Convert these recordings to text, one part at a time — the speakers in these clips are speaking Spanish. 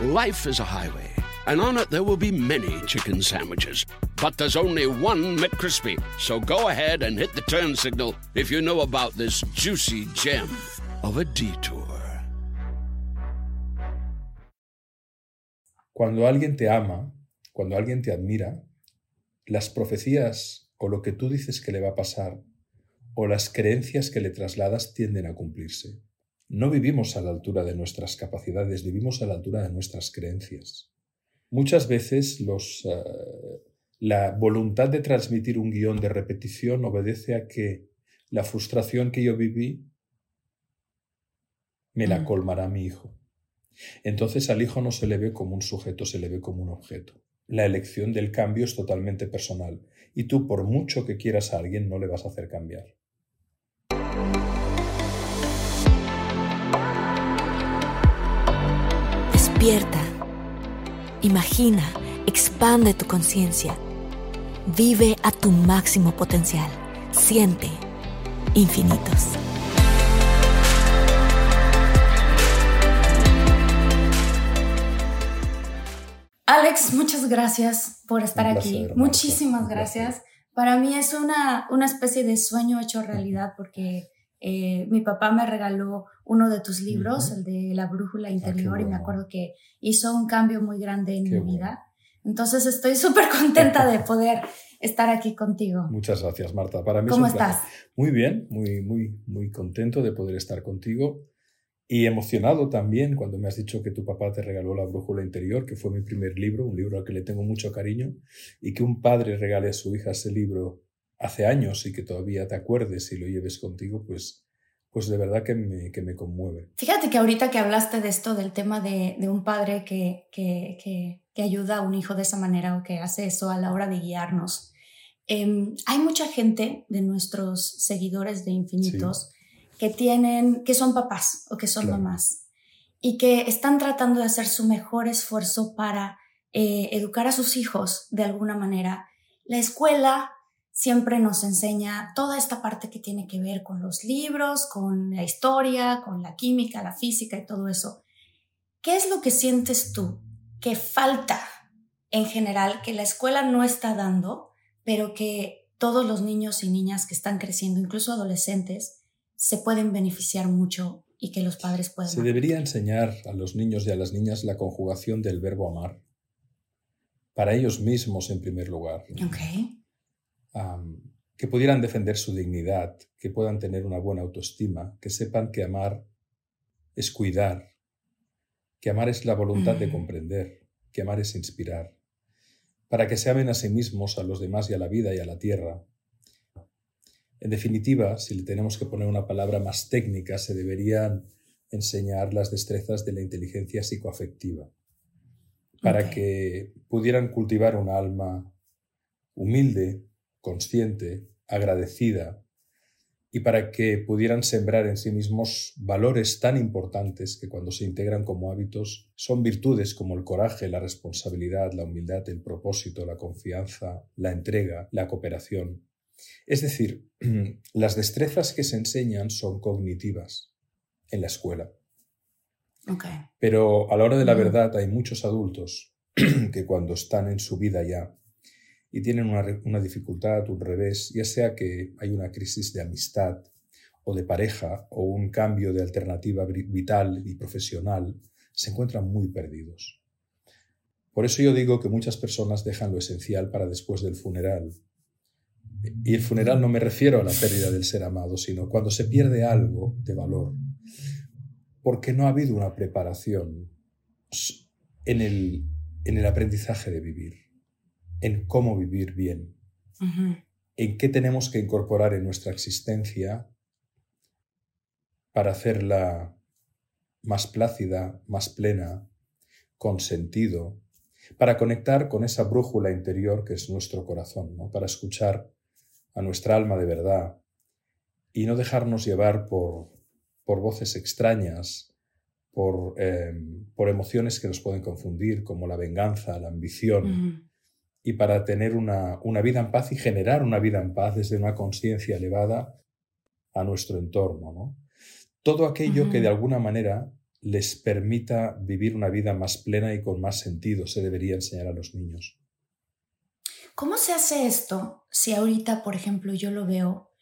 Life is a highway, and on it there will be many chicken sandwiches. But there's only one McCrispy. So go ahead and hit the turn signal if you know about this juicy gem of a detour. Cuando alguien te ama, cuando alguien te admira, las profecías o lo que tú dices que le va a pasar o las creencias que le trasladas tienden a cumplirse. No vivimos a la altura de nuestras capacidades, vivimos a la altura de nuestras creencias. Muchas veces los, eh, la voluntad de transmitir un guion de repetición obedece a que la frustración que yo viví me la colmará mi hijo. Entonces al hijo no se le ve como un sujeto, se le ve como un objeto. La elección del cambio es totalmente personal y tú por mucho que quieras a alguien no le vas a hacer cambiar. Despierta. Imagina, expande tu conciencia. Vive a tu máximo potencial. Siente infinitos. Alex, muchas gracias por estar aquí. Muchísimas gracias. Para mí es una, una especie de sueño hecho realidad porque eh, mi papá me regaló uno de tus libros, el de La Brújula ah, Interior, y me acuerdo que hizo un cambio muy grande en mi vida. Entonces estoy súper contenta de poder estar aquí contigo. Muchas gracias, Marta. Para mí ¿Cómo estás? Muy bien, muy, muy, muy contento de poder estar contigo. Y emocionado también cuando me has dicho que tu papá te regaló La Brújula Interior, que fue mi primer libro, un libro al que le tengo mucho cariño, y que un padre regale a su hija ese libro hace años y que todavía te acuerdes y lo lleves contigo, pues, pues de verdad que me, que me conmueve. Fíjate que ahorita que hablaste de esto, del tema de, de un padre que, que, que, ayuda a un hijo de esa manera o que hace eso a la hora de guiarnos, eh, hay mucha gente de nuestros seguidores de Infinitos que tienen, que son papás o que son mamás y que están tratando de hacer su mejor esfuerzo para eh, educar a sus hijos de alguna manera. La escuela siempre nos enseña toda esta parte que tiene que ver con los libros, con la historia, con la química, la física y todo eso. ¿Qué es lo que sientes tú que falta en general, que la escuela no está dando, pero que todos los niños y niñas que están creciendo, incluso adolescentes, se pueden beneficiar mucho y que los padres pueden. Se debería enseñar a los niños y a las niñas la conjugación del verbo amar. Para ellos mismos, en primer lugar. Okay. Que pudieran defender su dignidad, que puedan tener una buena autoestima, que sepan que amar es cuidar, que amar es la voluntad de comprender, que amar es inspirar, para que se amen a sí mismos, a los demás y a la vida y a la tierra, en definitiva, si le tenemos que poner una palabra más técnica, se deberían enseñar las destrezas de la inteligencia psicoafectiva para que pudieran cultivar un alma humilde, consciente, agradecida y para que pudieran sembrar en sí mismos valores tan importantes que cuando se integran como hábitos son virtudes como el coraje, la responsabilidad, la humildad, el propósito, la confianza, la entrega, la cooperación, es decir, las destrezas que se enseñan son cognitivas en la escuela. Pero a la hora de la verdad hay muchos adultos que cuando están en su vida ya y tienen una, una, dificultad, un revés, ya sea que hay una crisis de amistad o de pareja o un cambio de alternativa vital y profesional, se encuentran muy perdidos. Por eso yo digo que muchas personas dejan lo esencial para después del funeral. Y el funeral no me refiero a la pérdida del ser amado, sino cuando se pierde algo de valor, porque no ha habido una preparación en el, en el aprendizaje de vivir, en cómo vivir bien, en qué tenemos que incorporar en nuestra existencia para hacerla más plácida, más plena, con sentido, para conectar con esa brújula interior que es nuestro corazón, ¿no? para escuchar a nuestra alma de verdad y no dejarnos llevar por, por voces extrañas, por, em, por, emociones que nos pueden confundir, como la venganza, la ambición, y para tener una, una, vida en paz y generar una vida en paz desde una conciencia elevada a nuestro entorno. ¿no? Todo aquello que de alguna manera les permita vivir una vida más plena y con más sentido se debería enseñar a los niños. ¿Cómo se hace esto si ahorita, por ejemplo, yo lo veo?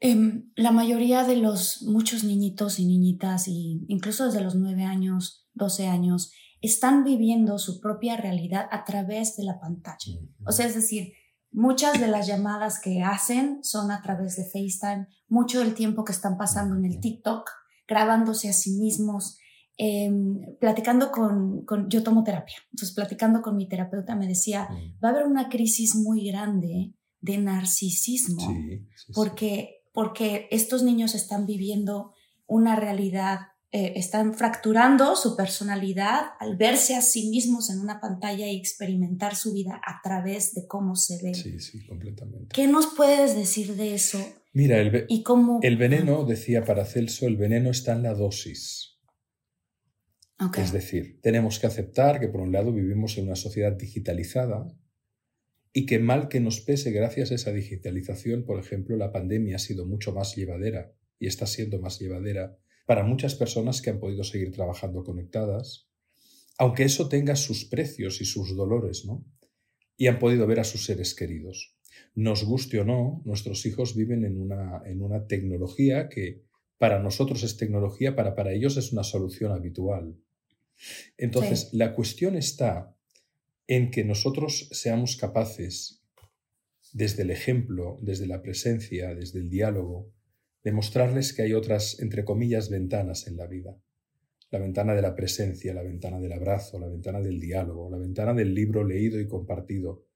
Em, la mayoría de los muchos niñitos y niñitas, y incluso desde los 9 años, 12 años, están viviendo su propia realidad a través de la pantalla. O sea, es decir, muchas de las llamadas que hacen son a través de FaceTime, mucho del tiempo que están pasando en el TikTok, grabándose a sí mismos, Em, platicando con, yo tomo terapia, entonces platicando con mi terapeuta me decía, va a haber una crisis muy grande de narcisismo, porque, porque estos niños están viviendo una realidad, eh, están fracturando su personalidad al verse a sí mismos en una pantalla y experimentar su vida a través de cómo se ve. Sí, sí, completamente. ¿Qué nos puedes decir de eso? Mira, el, ¿Y cómo? el veneno, decía Paracelso, el veneno está en la dosis. Es decir, tenemos que aceptar que por un lado vivimos en una sociedad digitalizada y que mal que nos pese gracias a esa digitalización, por ejemplo, la pandemia ha sido mucho más llevadera y está siendo más llevadera para muchas personas que han podido seguir trabajando conectadas, aunque eso tenga sus precios y sus dolores, ¿no? Y han podido ver a sus seres queridos. Nos guste o no, nuestros hijos viven en una, en una tecnología que para nosotros es tecnología, para, para ellos es una solución habitual. Entonces, la cuestión está en que nosotros seamos capaces, desde el ejemplo, desde la presencia, desde el diálogo, de mostrarles que hay otras, entre comillas, ventanas en la vida. La ventana de la presencia, la ventana del abrazo, la ventana del diálogo, la ventana del libro leído y compartido,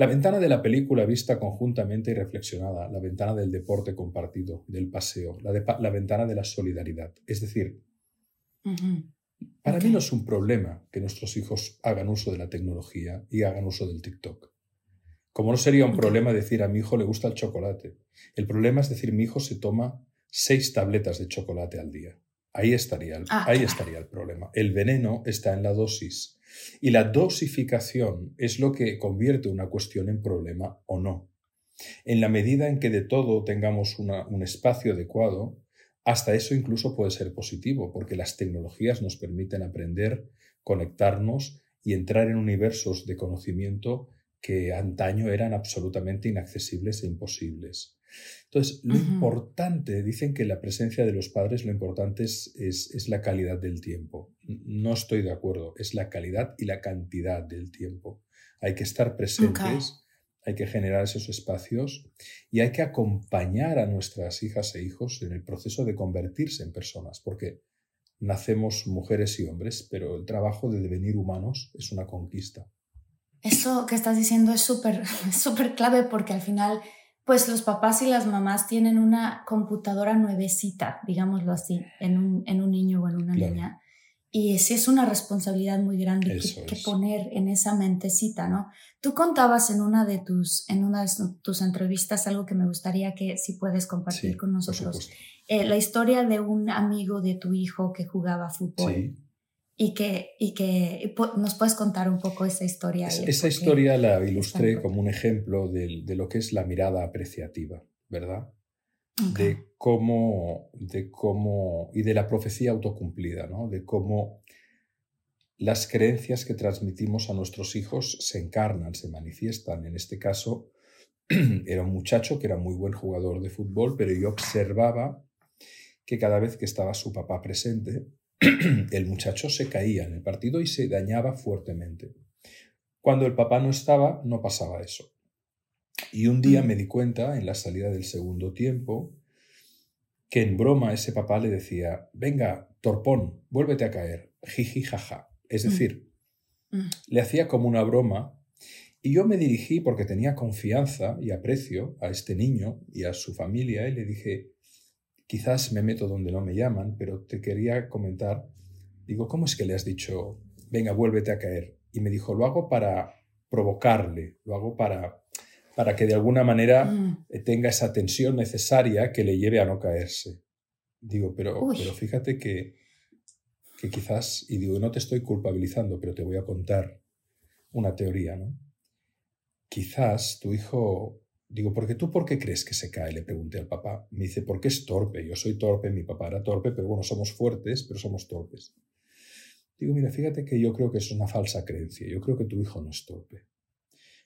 la ventana de la película vista conjuntamente y reflexionada, la ventana del deporte compartido, del paseo, la, ventana de la solidaridad. Es decir, para mí no es un problema que nuestros hijos hagan uso de la tecnología y hagan uso del TikTok. Como no sería un problema decir a mi hijo le gusta el chocolate. El problema es decir mi hijo se toma seis tabletas de chocolate al día. Ahí estaría el, ah, ahí estaría el problema. El veneno está en la dosis. Y la dosificación es lo que convierte una cuestión en problema o no. En la medida en que de todo tengamos un espacio adecuado, hasta eso incluso puede ser positivo, porque las tecnologías nos permiten aprender, conectarnos y entrar en universos de conocimiento que antaño eran absolutamente inaccesibles e imposibles. Entonces, lo importante, dicen que la presencia de los padres, lo importante es, es, la calidad del tiempo. No estoy de acuerdo, es la calidad y la cantidad del tiempo. Hay que estar presentes hay que generar esos espacios y hay que acompañar a nuestras hijas e hijos en el proceso de convertirse en personas, porque nacemos mujeres y hombres, pero el trabajo de devenir humanos es una conquista. Eso que estás diciendo es súper súper clave porque al final, pues los papás y las mamás tienen una computadora nuevecita, digámoslo así, en un, en un niño o en una niña. Y sí es una responsabilidad muy grande que, poner en esa mentecita, ¿no? Tú contabas en una de tus, en una de tus entrevistas algo que me gustaría que si puedes compartir con nosotros. Eh, la historia de un amigo de tu hijo que jugaba fútbol. Sí. Y que, y que nos puedes contar un poco esa historia. esa historia la ilustré como un ejemplo de, de lo que es la mirada apreciativa, ¿verdad? de cómo, de cómo, y de la profecía autocumplida, ¿no? de cómo las creencias que transmitimos a nuestros hijos se encarnan, se manifiestan. En este caso, era un muchacho que era muy buen jugador de fútbol, pero yo observaba que cada vez que estaba su papá presente, el muchacho se caía en el partido y se dañaba fuertemente. Cuando el papá no estaba, no pasaba eso. Y un día mm. me di cuenta, en la salida del segundo tiempo, que en broma ese papá le decía, venga, torpón, vuélvete a caer, jiji, jaja. Es mm. decir, mm. le hacía como una broma y yo me dirigí porque tenía confianza y aprecio a este niño y a su familia y le dije, quizás me meto donde no me llaman, pero te quería comentar, digo, ¿cómo es que le has dicho venga, vuélvete a caer. Y me dijo, lo hago para provocarle, lo hago para, para que de alguna manera Mm. eh, tenga esa tensión necesaria que le lleve a no caerse. Digo, pero, Uy. pero fíjate que, que quizás, y digo, no te estoy culpabilizando, pero te voy a contar una teoría, ¿no? Quizás tu hijo, digo, ¿porque tú por qué crees que se cae? Le pregunté al papá. Me dice, porque es torpe. Yo soy torpe, mi papá era torpe, pero bueno, somos fuertes, pero somos torpes. Digo, mira, fíjate que yo creo que es una falsa creencia. Yo creo que tu hijo no es torpe.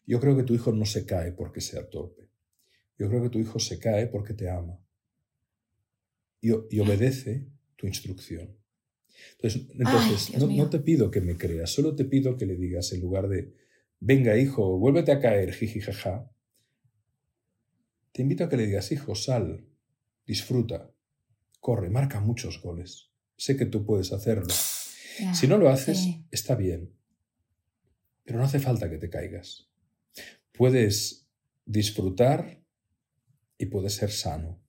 Yo creo que tu hijo no se cae porque sea torpe. Yo creo que tu hijo se cae porque te ama y, obedece tu instrucción. Entonces, entonces no, no te pido que me creas, solo te pido que le digas en lugar de, venga hijo, vuélvete a caer, jiji, jaja. Te invito a que le digas, hijo, sal, disfruta, corre, marca muchos goles. Sé que tú puedes hacerlo. Si no lo haces, sí. está bien. Pero no hace falta que te caigas. Puedes disfrutar y puedes ser sano.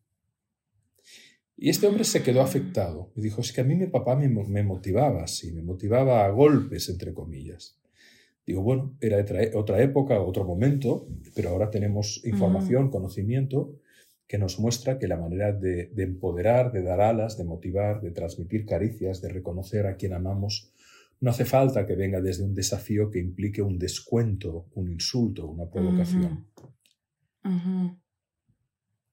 Y este hombre se quedó afectado. Me dijo, es que a mí mi papá me, me motivaba así, me motivaba a golpes, entre comillas. Digo, bueno, era otra e- otra época, otro momento, pero ahora tenemos información, conocimiento que nos muestra que la manera de, de empoderar, de dar alas, de motivar, de transmitir caricias, de reconocer a quien amamos, no hace falta que venga desde un desafío que implique un descuento, un insulto, una provocación.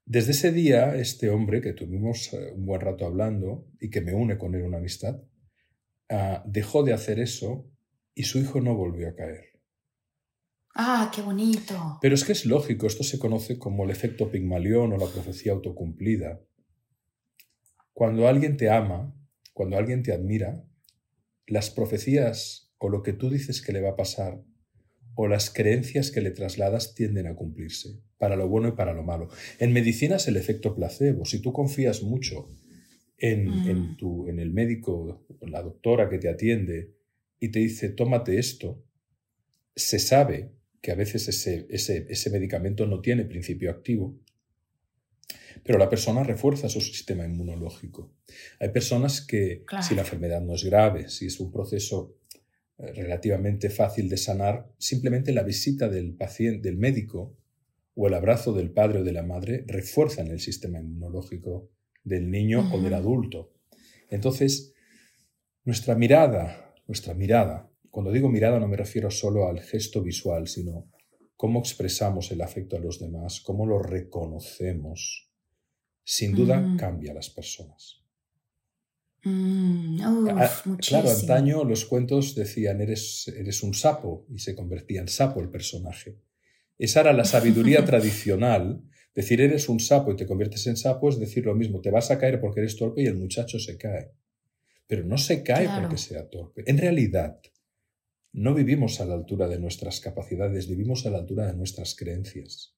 Desde ese día, este hombre, que tuvimos eh, un buen rato hablando y que me une con él una amistad, ah, dejó de hacer eso y su hijo no volvió a caer. Ah, qué bonito. Pero es que es lógico, esto se conoce como el efecto Pigmalión o la profecía autocumplida. Cuando alguien te ama, cuando alguien te admira, las profecías o lo que tú dices que le va a pasar o las creencias que le trasladas tienden a cumplirse, para lo bueno y para lo malo. En medicina es el efecto placebo. Si tú confías mucho en, Mm. en tu, en el médico, o la doctora que te atiende y te dice, tómate esto, se sabe que a veces ese, ese, ese medicamento no tiene principio activo, pero la persona refuerza su sistema inmunológico. Hay personas que, Claro. si la enfermedad no es grave, si es un proceso eh, relativamente fácil de sanar, simplemente la visita del paciente, del médico, o el abrazo del padre o de la madre refuerzan el sistema inmunológico del niño o del adulto. Entonces, nuestra mirada, nuestra mirada, cuando digo mirada no me refiero solo al gesto visual, sino cómo expresamos el afecto a los demás, cómo lo reconocemos, sin duda Ujú. cambia a las personas. Mm, uf, Ah. Claro, antaño los cuentos decían eres, eres un sapo y se convertía en sapo el personaje. Esa era la sabiduría tradicional. Decir eres un sapo y te conviertes en sapo es decir lo mismo, te vas a caer porque eres torpe y el muchacho se cae. Pero no se cae Claro. porque sea torpe. En realidad, no vivimos a la altura de nuestras capacidades, vivimos a la altura de nuestras creencias.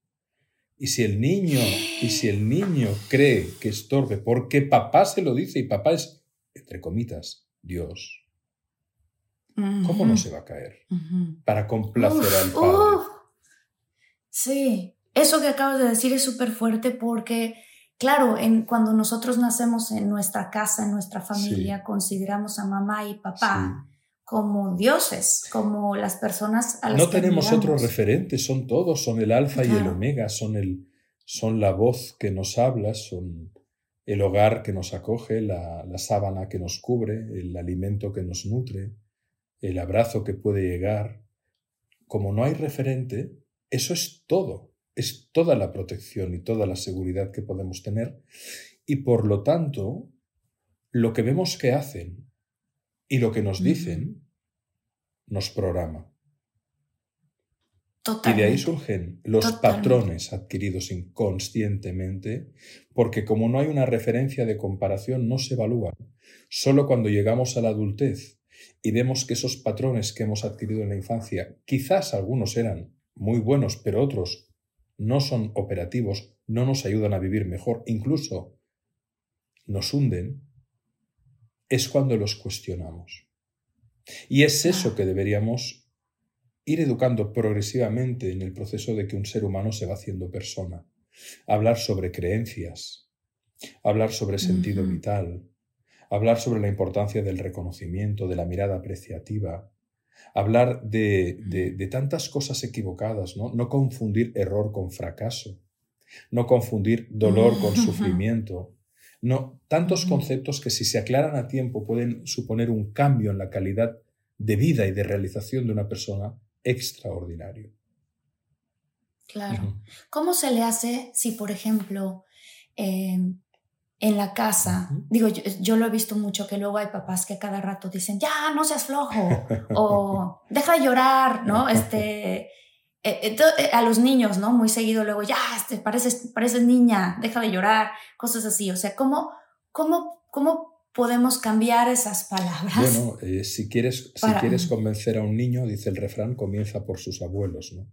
Y si el niño, y si el niño cree que es torpe porque papá se lo dice y papá es, entre comitas, Dios, ¿cómo no se va a caer? Para complacer Uf, al padre. uf. Sí, eso que acabas de decir es súper fuerte porque, claro, en, cuando nosotros nacemos en nuestra casa, en nuestra familia, consideramos a mamá y papá como dioses, como las personas a las No que tenemos otros referentes, son todos, son el alfa y el omega, son, el, son la voz que nos habla, son el hogar que nos acoge, la, la sábana que nos cubre, el alimento que nos nutre, el abrazo que puede llegar. Como no hay referente, eso es todo, es toda la protección y toda la seguridad que podemos tener. Y por lo tanto, lo que vemos que hacen y lo que nos dicen nos programa. Y de ahí surgen los Totalmente. patrones adquiridos inconscientemente, porque como no hay una referencia de comparación, no se evalúan. Solo cuando llegamos a la adultez y vemos que esos patrones que hemos adquirido en la infancia, quizás algunos eran muy buenos, pero otros no son operativos, no nos ayudan a vivir mejor, incluso nos hunden, es cuando los cuestionamos. Y es eso que deberíamos ir educando progresivamente en el proceso de que un ser humano se va haciendo persona. Hablar sobre creencias, hablar sobre sentido vital, hablar sobre la importancia del reconocimiento, de la mirada apreciativa, hablar de, de, tantas cosas equivocadas, ¿no? No confundir error con fracaso, no confundir dolor con sufrimiento, no, tantos conceptos que si se aclaran a tiempo pueden suponer un cambio en la calidad de vida y de realización de una persona extraordinario. Claro. ¿Cómo se le hace si, por ejemplo, em, en la casa, digo, yo, lo he visto mucho que luego hay papás que cada rato dicen, ya, no seas flojo, o deja de llorar, ¿no? Este, eh, eh, eh, a los niños, ¿no? Muy seguido luego, ya, este, pareces, pareces niña, deja de llorar, cosas así. O sea, ¿cómo, cómo, cómo podemos cambiar esas palabras? Bueno, si, quieres, si quieres convencer a un niño, dice el refrán, comienza por sus abuelos, ¿no?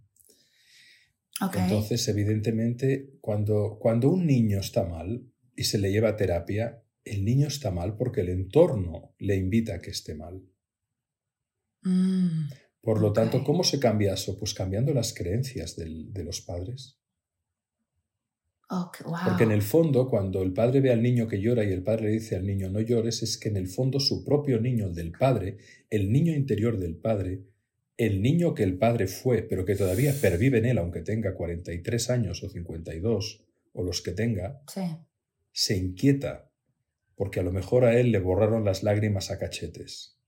Entonces, evidentemente, cuando, cuando un niño está mal y se le lleva a terapia, el niño está mal porque el entorno le invita a que esté mal. Mm, Por lo tanto, ¿cómo se cambia eso? Pues cambiando las creencias de los padres. Porque en el fondo, cuando el padre ve al niño que llora y el padre le dice al niño no llores, es que en el fondo su propio niño, el del padre, el niño interior del padre, el niño que el padre fue, pero que todavía pervive en él, aunque tenga 43 años o 52, o los que tenga, se inquieta, porque a lo mejor a él le borraron las lágrimas a cachetes.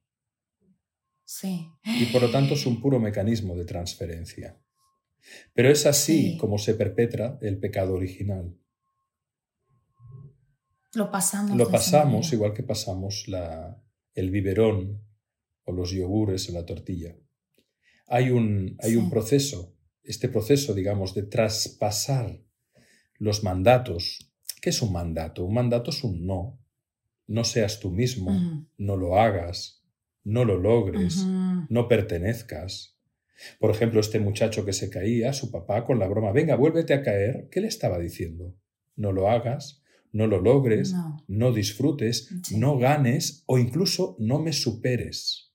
Sí. Y por lo tanto es un puro mecanismo de transferencia. Pero es así como se perpetra el pecado original. Lo pasamos. Lo pasamos igual que pasamos la, el biberón o los yogures o la tortilla hay un, hay un proceso, este proceso, digamos, de traspasar los mandatos. ¿Qué es un mandato? Un mandato es un no. No seas tú mismo, no lo hagas, no lo logres, no pertenezcas. Por ejemplo, este muchacho que se caía, su papá con la broma, venga, vuélvete a caer, ¿qué le estaba diciendo? No lo hagas, no lo logres, no, disfrutes, no ganes o incluso no me superes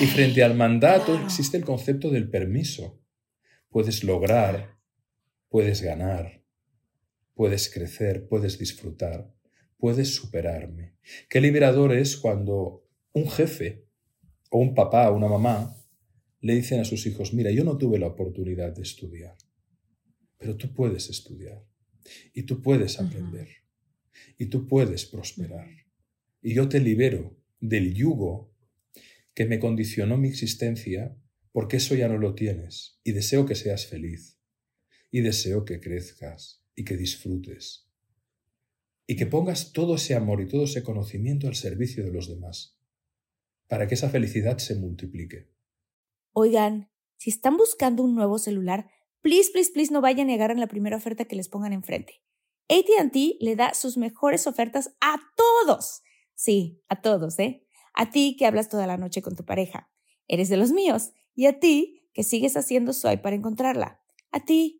y frente al mandato existe el concepto del permiso. Puedes lograr, puedes ganar, puedes crecer, puedes disfrutar, puedes superarme. Qué liberador es cuando un jefe o un papá o una mamá le dicen a sus hijos, mira, yo no tuve la oportunidad de estudiar, pero tú puedes estudiar y tú puedes aprender y tú puedes prosperar. Y yo te libero del yugo que me condicionó mi existencia, porque eso ya no lo tienes, y deseo que seas feliz, y deseo que crezcas y que disfrutes, y que pongas todo ese amor y todo ese conocimiento al servicio de los demás, para que esa felicidad se multiplique. Oigan, si están buscando un nuevo celular, please, please, please no vayan a negar en la primera oferta que les pongan enfrente. ATT le da sus mejores ofertas a todos. Sí, a todos, ¿eh? A ti que hablas toda la noche con tu pareja. Eres de los míos. Y a ti que sigues haciendo swipe para encontrarla. A ti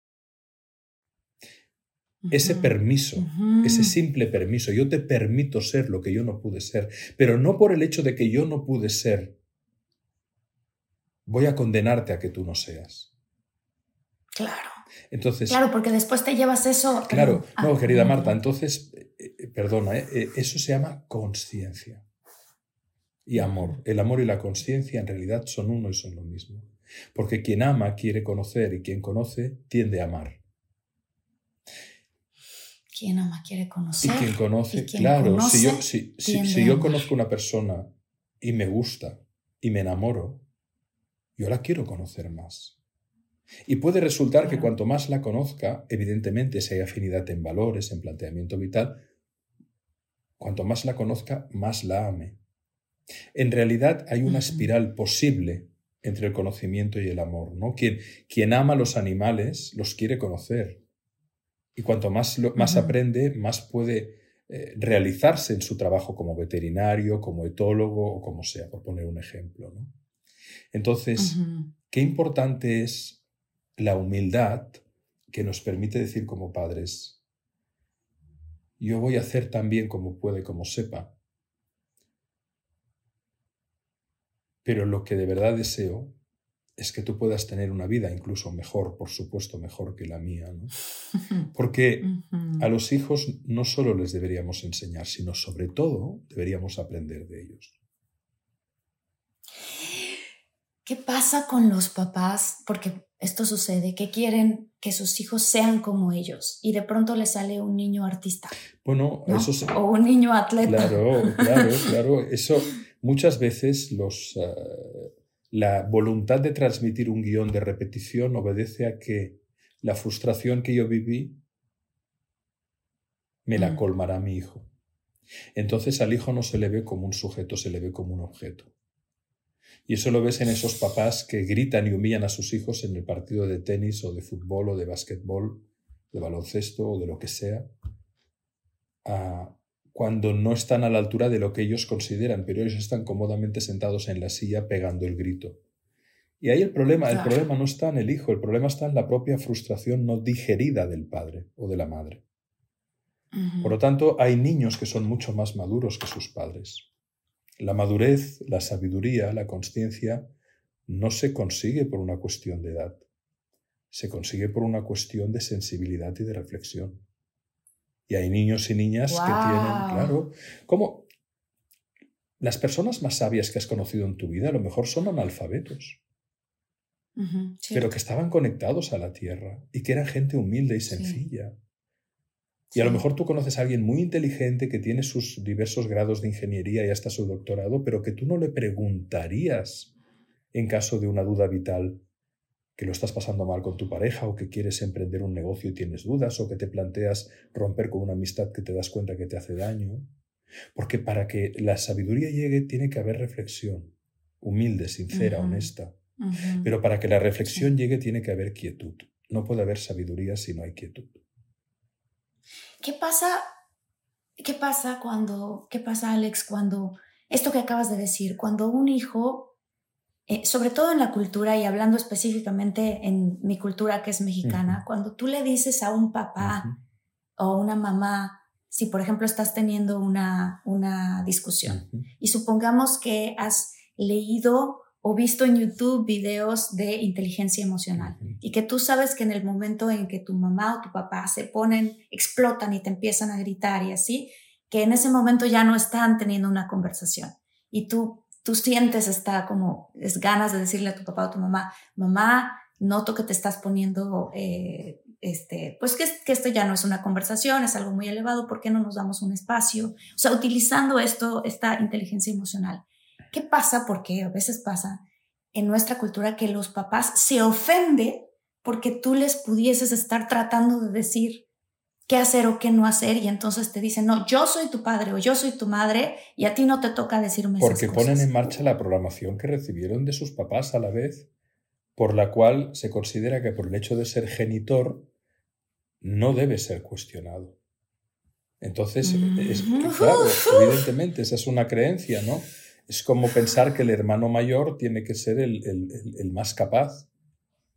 Ese permiso, ese simple permiso, yo te permito ser lo que yo no pude ser, pero no por el hecho de que yo no pude ser, voy a condenarte a que tú no seas. Claro. Entonces, claro, porque después te llevas eso. Claro, no, querida Marta, entonces, eh, eh, perdona, eh, eso se llama conciencia y amor. El amor y la conciencia en realidad son uno y son lo mismo. Porque quien ama quiere conocer y quien conoce tiende a amar quien ama quiere conocer. Y quien conoce, claro, si, yo, si, si, yo conozco una persona y me gusta y me enamoro, yo la quiero conocer más. Y puede resultar que cuanto más la conozca, evidentemente si hay afinidad en valores, en planteamiento vital, cuanto más la conozca, más la ame. En realidad hay una espiral posible entre el conocimiento y el amor, ¿no? Quien, quien ama a los animales los quiere conocer. Y cuanto más, más aprende, más puede eh, realizarse en su trabajo como veterinario, como etólogo o como sea, por poner un ejemplo. ¿no? Entonces, qué importante es la humildad que nos permite decir como padres, yo voy a hacer tan bien como puede, como sepa, pero lo que de verdad deseo es que tú puedas tener una vida incluso mejor, por supuesto, mejor que la mía. ¿no? Porque a los hijos no solo les deberíamos enseñar, sino sobre todo deberíamos aprender de ellos. ¿Qué pasa con los papás? Porque esto sucede, que quieren que sus hijos sean como ellos y de pronto les sale un niño artista. Bueno, eso O un niño atleta. Claro, claro, claro. Eso muchas veces los... Eh, la voluntad de transmitir un guion de repetición obedece a que la frustración que yo viví me la mm. colmará mi hijo. Entonces al hijo no se le ve como un sujeto, se le ve como un objeto. Y eso lo ves en esos papás que gritan y humillan a sus hijos en el partido de tenis o de fútbol o de básquetbol, de baloncesto o de lo que sea. Cuando no están a la altura de lo que ellos consideran, pero ellos están cómodamente sentados en la silla pegando el grito. Y ahí el problema, el problema no está en el hijo, el problema está en la propia frustración no digerida del padre o de la madre. Por lo tanto, hay niños que son mucho más maduros que sus padres. La madurez, la sabiduría, la conciencia no se consigue por una cuestión de edad, se consigue por una cuestión de sensibilidad y de reflexión. Y hay niños y niñas que tienen, claro, como las personas más sabias que has conocido en tu vida a lo mejor son analfabetos, pero que estaban conectados a la tierra y que eran gente humilde y sencilla. Y a lo mejor tú conoces a alguien muy inteligente que tiene sus diversos grados de ingeniería y hasta su doctorado, pero que tú no le preguntarías en caso de una duda vital que lo estás pasando mal con tu pareja o que quieres emprender un negocio y tienes dudas o que te planteas romper con una amistad que te das cuenta que te hace daño. Porque para que la sabiduría llegue tiene que haber reflexión, humilde, sincera, honesta. Pero para que la reflexión llegue tiene que haber quietud. No puede haber sabiduría si no hay quietud. ¿Qué pasa? ¿Qué pasa cuando, qué pasa Alex, cuando esto que acabas de decir, cuando un hijo eh, sobre todo en la cultura y hablando específicamente en mi cultura que es mexicana, cuando tú le dices a un papá o una mamá, si por ejemplo estás teniendo una, una discusión y supongamos que has leído o visto en YouTube videos de inteligencia emocional y que tú sabes que en el momento en que tu mamá o tu papá se ponen, explotan y te empiezan a gritar y así, que en ese momento ya no están teniendo una conversación y tú tú sientes esta como es ganas de decirle a tu papá o tu mamá, mamá, noto que te estás poniendo, eh, este, pues que, que esto ya no es una conversación, es algo muy elevado, ¿por qué no nos damos un espacio? O sea, utilizando esto, esta inteligencia emocional. ¿Qué pasa? Porque a veces pasa en nuestra cultura que los papás se ofenden porque tú les pudieses estar tratando de decir, qué hacer o qué no hacer y entonces te dicen, no, yo soy tu padre o yo soy tu madre y a ti no te toca decirme Porque ponen en marcha la programación que recibieron de sus papás a la vez, por la cual se considera que por el hecho de ser genitor no debe ser cuestionado. Entonces, es, claro, evidentemente, esa es una creencia, ¿no? Es como pensar que el hermano mayor tiene que ser el, el más capaz.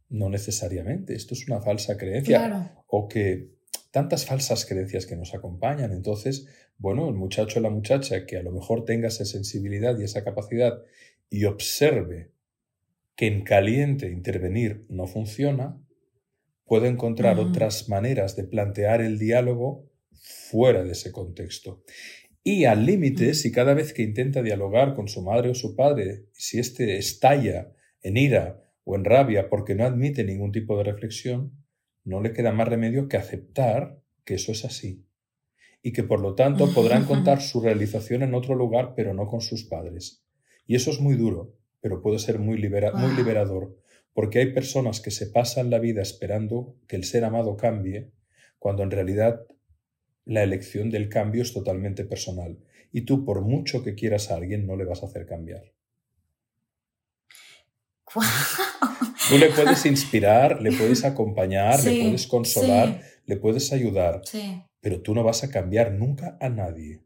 No necesariamente, esto es una falsa creencia. Claro. O que tantas falsas creencias que nos acompañan. Entonces, bueno, el muchacho o la muchacha que a lo mejor tenga esa sensibilidad y esa capacidad y observe que en caliente intervenir no funciona, puede encontrar otras maneras de plantear el diálogo fuera de ese contexto. Y al límite, si cada vez que intenta dialogar con su madre o su padre, si éste estalla en ira o en rabia porque no admite ningún tipo de reflexión, no le queda más remedio que aceptar que eso es así y que por lo tanto podrán contar su realización en otro lugar pero no con sus padres. Y eso es muy duro, pero puede ser muy, muy liberador, porque hay personas que se pasan la vida esperando que el ser amado cambie, cuando en realidad la elección del cambio es totalmente personal. Y tú, por mucho que quieras a alguien, no le vas a hacer cambiar. Tú le puedes inspirar, le puedes acompañar, le puedes consolar, le puedes ayudar, pero tú no vas a cambiar nunca a nadie.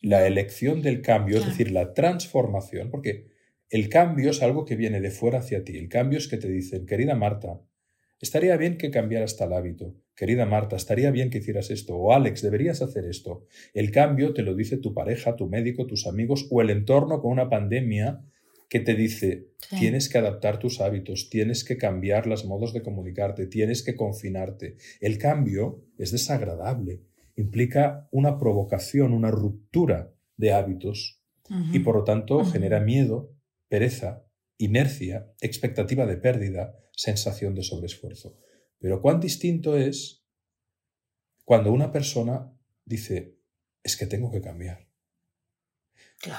La elección del cambio, es decir, la transformación, porque el cambio es algo que viene de fuera hacia ti. El cambio es que te dicen, querida Marta, estaría bien que cambiaras tal hábito. Querida Marta, estaría bien que hicieras esto. O Alex, deberías hacer esto. El cambio te lo dice tu pareja, tu médico, tus amigos o el entorno con una pandemia que te dice, tienes que adaptar tus hábitos, tienes que cambiar los modos de comunicarte, tienes que confinarte. El cambio es desagradable, implica una provocación, una ruptura de hábitos y por lo tanto genera miedo, pereza, inercia, expectativa de pérdida, sensación de sobreesfuerzo. Pero cuán distinto es cuando una persona dice, es que tengo que cambiar.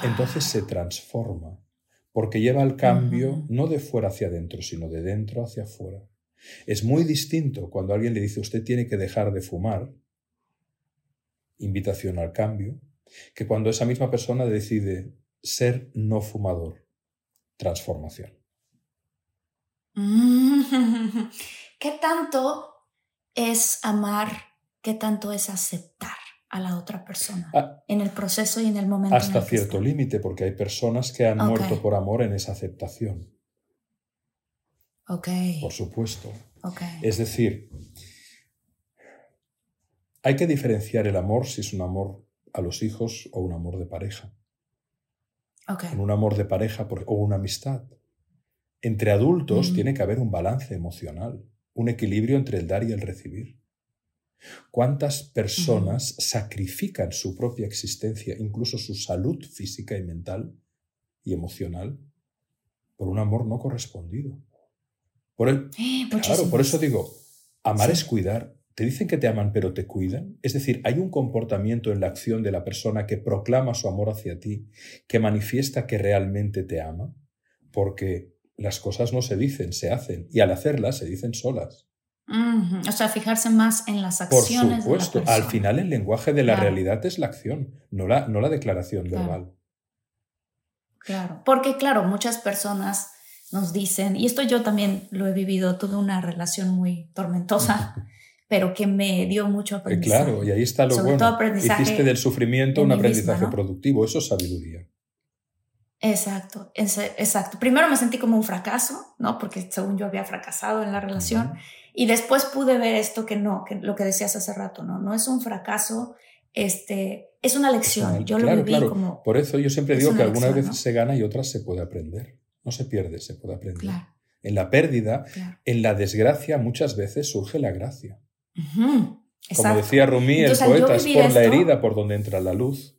Entonces se transforma porque lleva el cambio no de fuera hacia adentro, sino de dentro hacia afuera. Es muy distinto cuando alguien le dice usted tiene que dejar de fumar, invitación al cambio, que cuando esa misma persona decide ser no fumador, transformación. ¿Qué tanto es amar? ¿Qué tanto es aceptar? A la otra persona ah. en el proceso y en el momento. Hasta cierto límite, porque hay personas que han muerto por amor en esa aceptación. Ok. Por supuesto. Es decir, hay que diferenciar el amor si es un amor a los hijos o un amor de pareja. En un amor de pareja o una amistad. Entre adultos mm. tiene que haber un balance emocional, un equilibrio entre el dar y el recibir. ¿Cuántas personas sacrifican su propia existencia, incluso su salud física y mental y emocional, por un amor no correspondido? Por el, claro, por eso digo, amar es cuidar. Te dicen que te aman, pero te cuidan. Es decir, hay un comportamiento en la acción de la persona que proclama su amor hacia ti, que manifiesta que realmente te ama, porque las cosas no se dicen, se hacen, y al hacerlas se dicen solas. O sea, fijarse más en las acciones. Por supuesto, al final el lenguaje de la realidad es la acción, no la, no la declaración verbal. Claro, porque claro, muchas personas nos dicen, y esto yo también lo he vivido, tuve una relación muy tormentosa, pero que me dio mucho eh, aprendizaje. claro, y ahí está lo bueno. Hiciste del sufrimiento un aprendizaje productivo, eso es sabiduría. Exacto, exacto. Primero me sentí como un fracaso, ¿no? Porque según yo había fracasado en la relación. Y después pude ver esto que no, que lo que decías hace rato, ¿no? No es un fracaso, este, es una lección. Yo lo viví como. Por eso yo siempre digo que algunas veces se gana y otras se puede aprender. No se pierde, se puede aprender. En la pérdida, en la desgracia, muchas veces surge la gracia. Como decía Rumi, el poeta, es por la herida por donde entra la luz.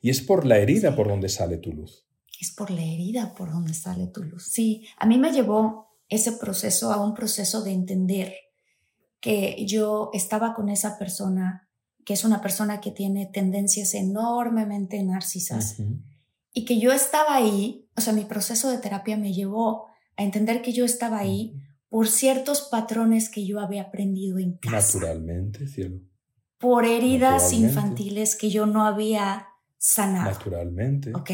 Y es por la herida por donde sale tu luz. Es por la herida por donde sale tu luz. Sí, a mí me llevó ese proceso a un proceso de entender que yo estaba con esa persona, que es una persona que tiene tendencias enormemente narcisas, y que yo estaba ahí, o sea, mi proceso de terapia me llevó a entender que yo estaba ahí por ciertos patrones que yo había aprendido en casa. Naturalmente, cielo. Por heridas infantiles que yo no había sanado. Naturalmente. Ok.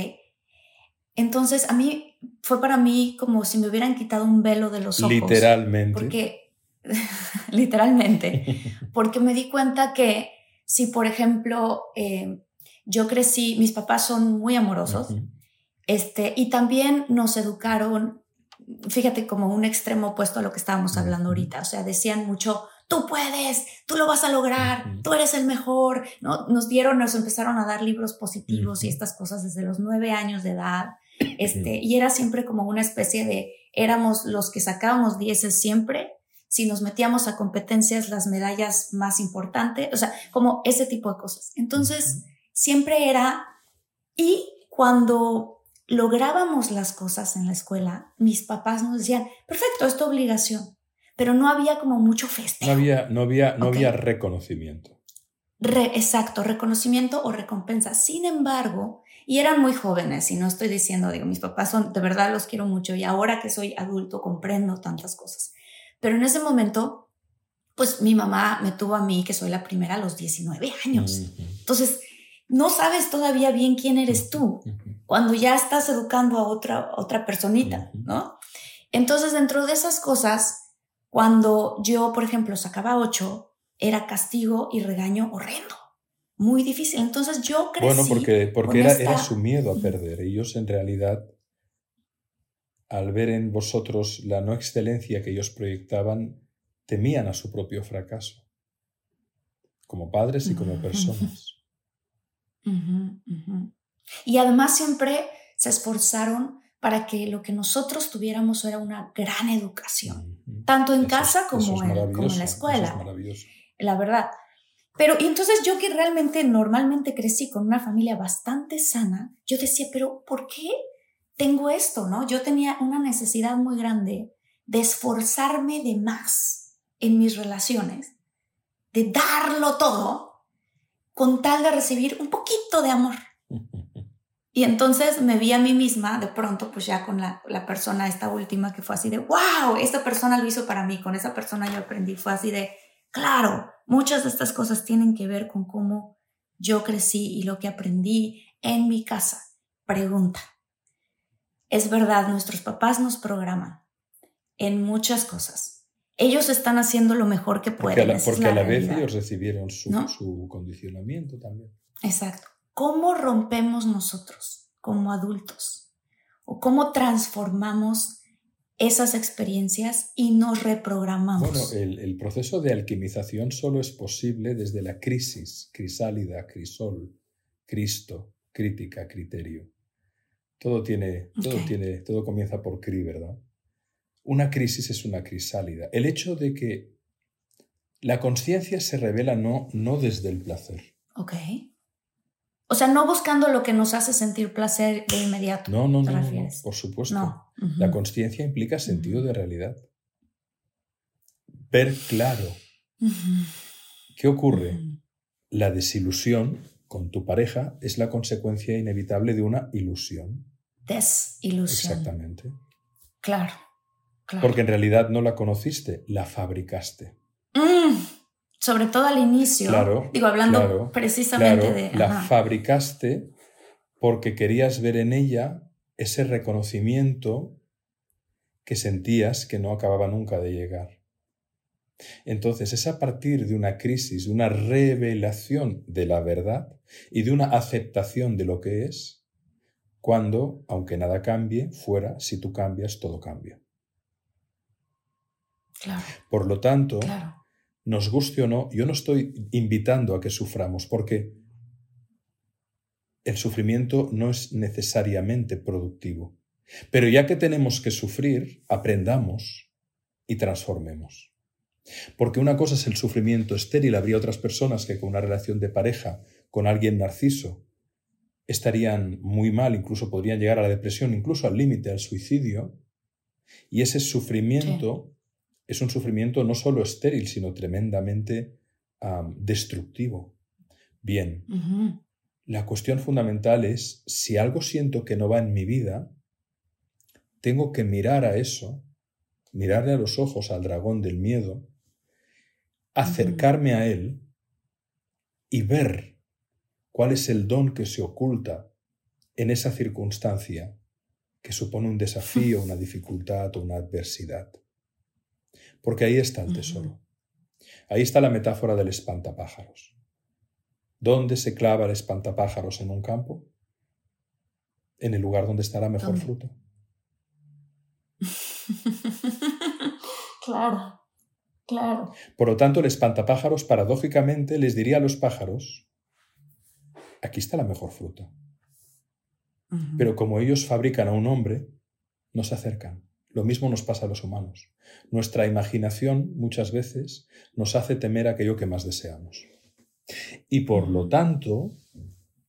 Entonces, a mí fue para mí como si me hubieran quitado un velo de los ojos. Literalmente. Porque, literalmente, porque me di cuenta que si, por ejemplo, eh, yo crecí, mis papás son muy amorosos, este, y también nos educaron, fíjate, como un extremo opuesto a lo que estábamos hablando ahorita, o sea, decían mucho, tú puedes, tú lo vas a lograr, tú eres el mejor, ¿no? Nos dieron, nos empezaron a dar libros positivos y estas cosas desde los nueve años de edad. Este, y era siempre como una especie de, éramos los que sacábamos dieces siempre, si nos metíamos a competencias, las medallas más importantes, o sea, como ese tipo de cosas. Entonces, siempre era, y cuando lográbamos las cosas en la escuela, mis papás nos decían, perfecto, es tu obligación, pero no había como mucho festejo. No había, no había, no había reconocimiento. exacto, reconocimiento o recompensa. Sin embargo, Y eran muy jóvenes y no estoy diciendo, digo, mis papás son, de verdad los quiero mucho y ahora que soy adulto comprendo tantas cosas. Pero en ese momento, pues mi mamá me tuvo a mí, que soy la primera a los 19 años. Entonces, no sabes todavía bien quién eres tú cuando ya estás educando a otra, otra personita, ¿no? Entonces, dentro de esas cosas, cuando yo, por ejemplo, sacaba ocho, era castigo y regaño horrendo, muy difícil. Entonces yo crecí. Bueno, porque, porque era, era su miedo a perder. Ellos en realidad, al ver en vosotros la no excelencia que ellos proyectaban, temían a su propio fracaso, como padres y como personas. Y además siempre se esforzaron para que lo que nosotros tuviéramos era una gran educación, tanto en casa como, en, como, en, la escuela. La verdad. Pero y entonces yo que realmente normalmente crecí con una familia bastante sana, yo decía, pero ¿por qué tengo esto? ¿No? Yo tenía una necesidad muy grande de esforzarme de más en mis relaciones, de darlo todo con tal de recibir un poquito de amor. Y entonces me vi a mí misma de pronto, pues ya con la, la, persona, esta última, que fue así de, wow, esta persona lo hizo para mí, con esa persona yo aprendí, fue así de, claro, muchas de estas cosas tienen que ver con cómo yo crecí y lo que aprendí en mi casa. Pregunta, es verdad, nuestros papás nos programan en muchas cosas. Ellos están haciendo lo mejor que pueden. Porque a la, vez ellos recibieron su, su condicionamiento también. Exacto. ¿Cómo rompemos nosotros como adultos? ¿O cómo transformamos esas experiencias y nos reprogramamos? Bueno, el, el, proceso de alquimización solo es posible desde la crisis, crisálida, crisol, Cristo, crítica, criterio. Todo tiene, todo tiene, todo comienza por cri, ¿verdad? Una crisis es una crisálida. El hecho de que la conciencia se revela no, no desde el placer. O sea, no buscando lo que nos hace sentir placer de inmediato. No, no, no, por supuesto. La conciencia implica sentido de realidad. Ver claro. ¿Qué ocurre? La desilusión con tu pareja es la consecuencia inevitable de una ilusión. Desilusión. Exactamente. Claro. Porque en realidad no la conociste, la fabricaste. Mm sobre todo al inicio, claro, digo, hablando precisamente de... La fabricaste porque querías ver en ella ese reconocimiento que sentías que no acababa nunca de llegar. Entonces es a partir de una crisis, de una revelación de la verdad y de una aceptación de lo que es, cuando, aunque nada cambie, fuera, si tú cambias, todo cambia. Claro. Por lo tanto, nos guste o no, yo no estoy invitando a que suframos, porque el sufrimiento no es necesariamente productivo. Pero ya que tenemos que sufrir, aprendamos y transformemos. Porque una cosa es el sufrimiento estéril. Habría otras personas que con una relación de pareja con alguien narciso estarían muy mal, incluso podrían llegar a la depresión, incluso al límite, al suicidio. Y ese sufrimiento es un sufrimiento no solo estéril, sino tremendamente destructivo. Bien, la cuestión fundamental es, si algo siento que no va en mi vida, tengo que mirar a eso, mirarle a los ojos al dragón del miedo, acercarme a él y ver cuál es el don que se oculta en esa circunstancia que supone un desafío, una dificultad o una adversidad. Porque ahí está el tesoro. Ahí está la metáfora del espantapájaros. ¿Dónde se clava el espantapájaros en un campo? En el lugar donde está la mejor fruta. claro, claro. Por lo tanto, el espantapájaros paradójicamente les diría a los pájaros, aquí está la mejor fruta. Pero como ellos fabrican a un hombre, no se acercan. Lo mismo nos pasa a los humanos. Nuestra imaginación muchas veces nos hace temer aquello que más deseamos. Y por lo tanto,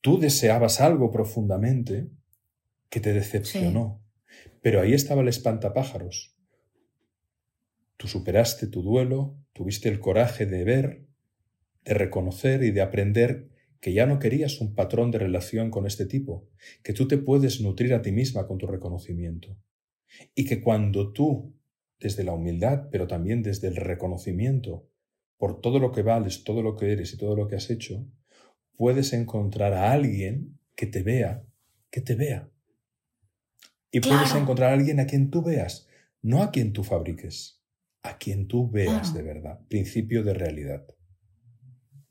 tú deseabas algo profundamente que te decepcionó. Pero ahí estaba el espantapájaros. Tú superaste tu duelo, tuviste el coraje de ver, de reconocer y de aprender que ya no querías un patrón de relación con este tipo, que tú te puedes nutrir a ti misma con tu reconocimiento. Y que cuando tú, desde la humildad, pero también desde el reconocimiento, por todo lo que vales, todo lo que eres y todo lo que has hecho, puedes encontrar a alguien que te vea, que te vea. Y puedes encontrar a alguien a quien tú veas, no a quien tú fabriques, a quien tú veas de verdad, principio de realidad.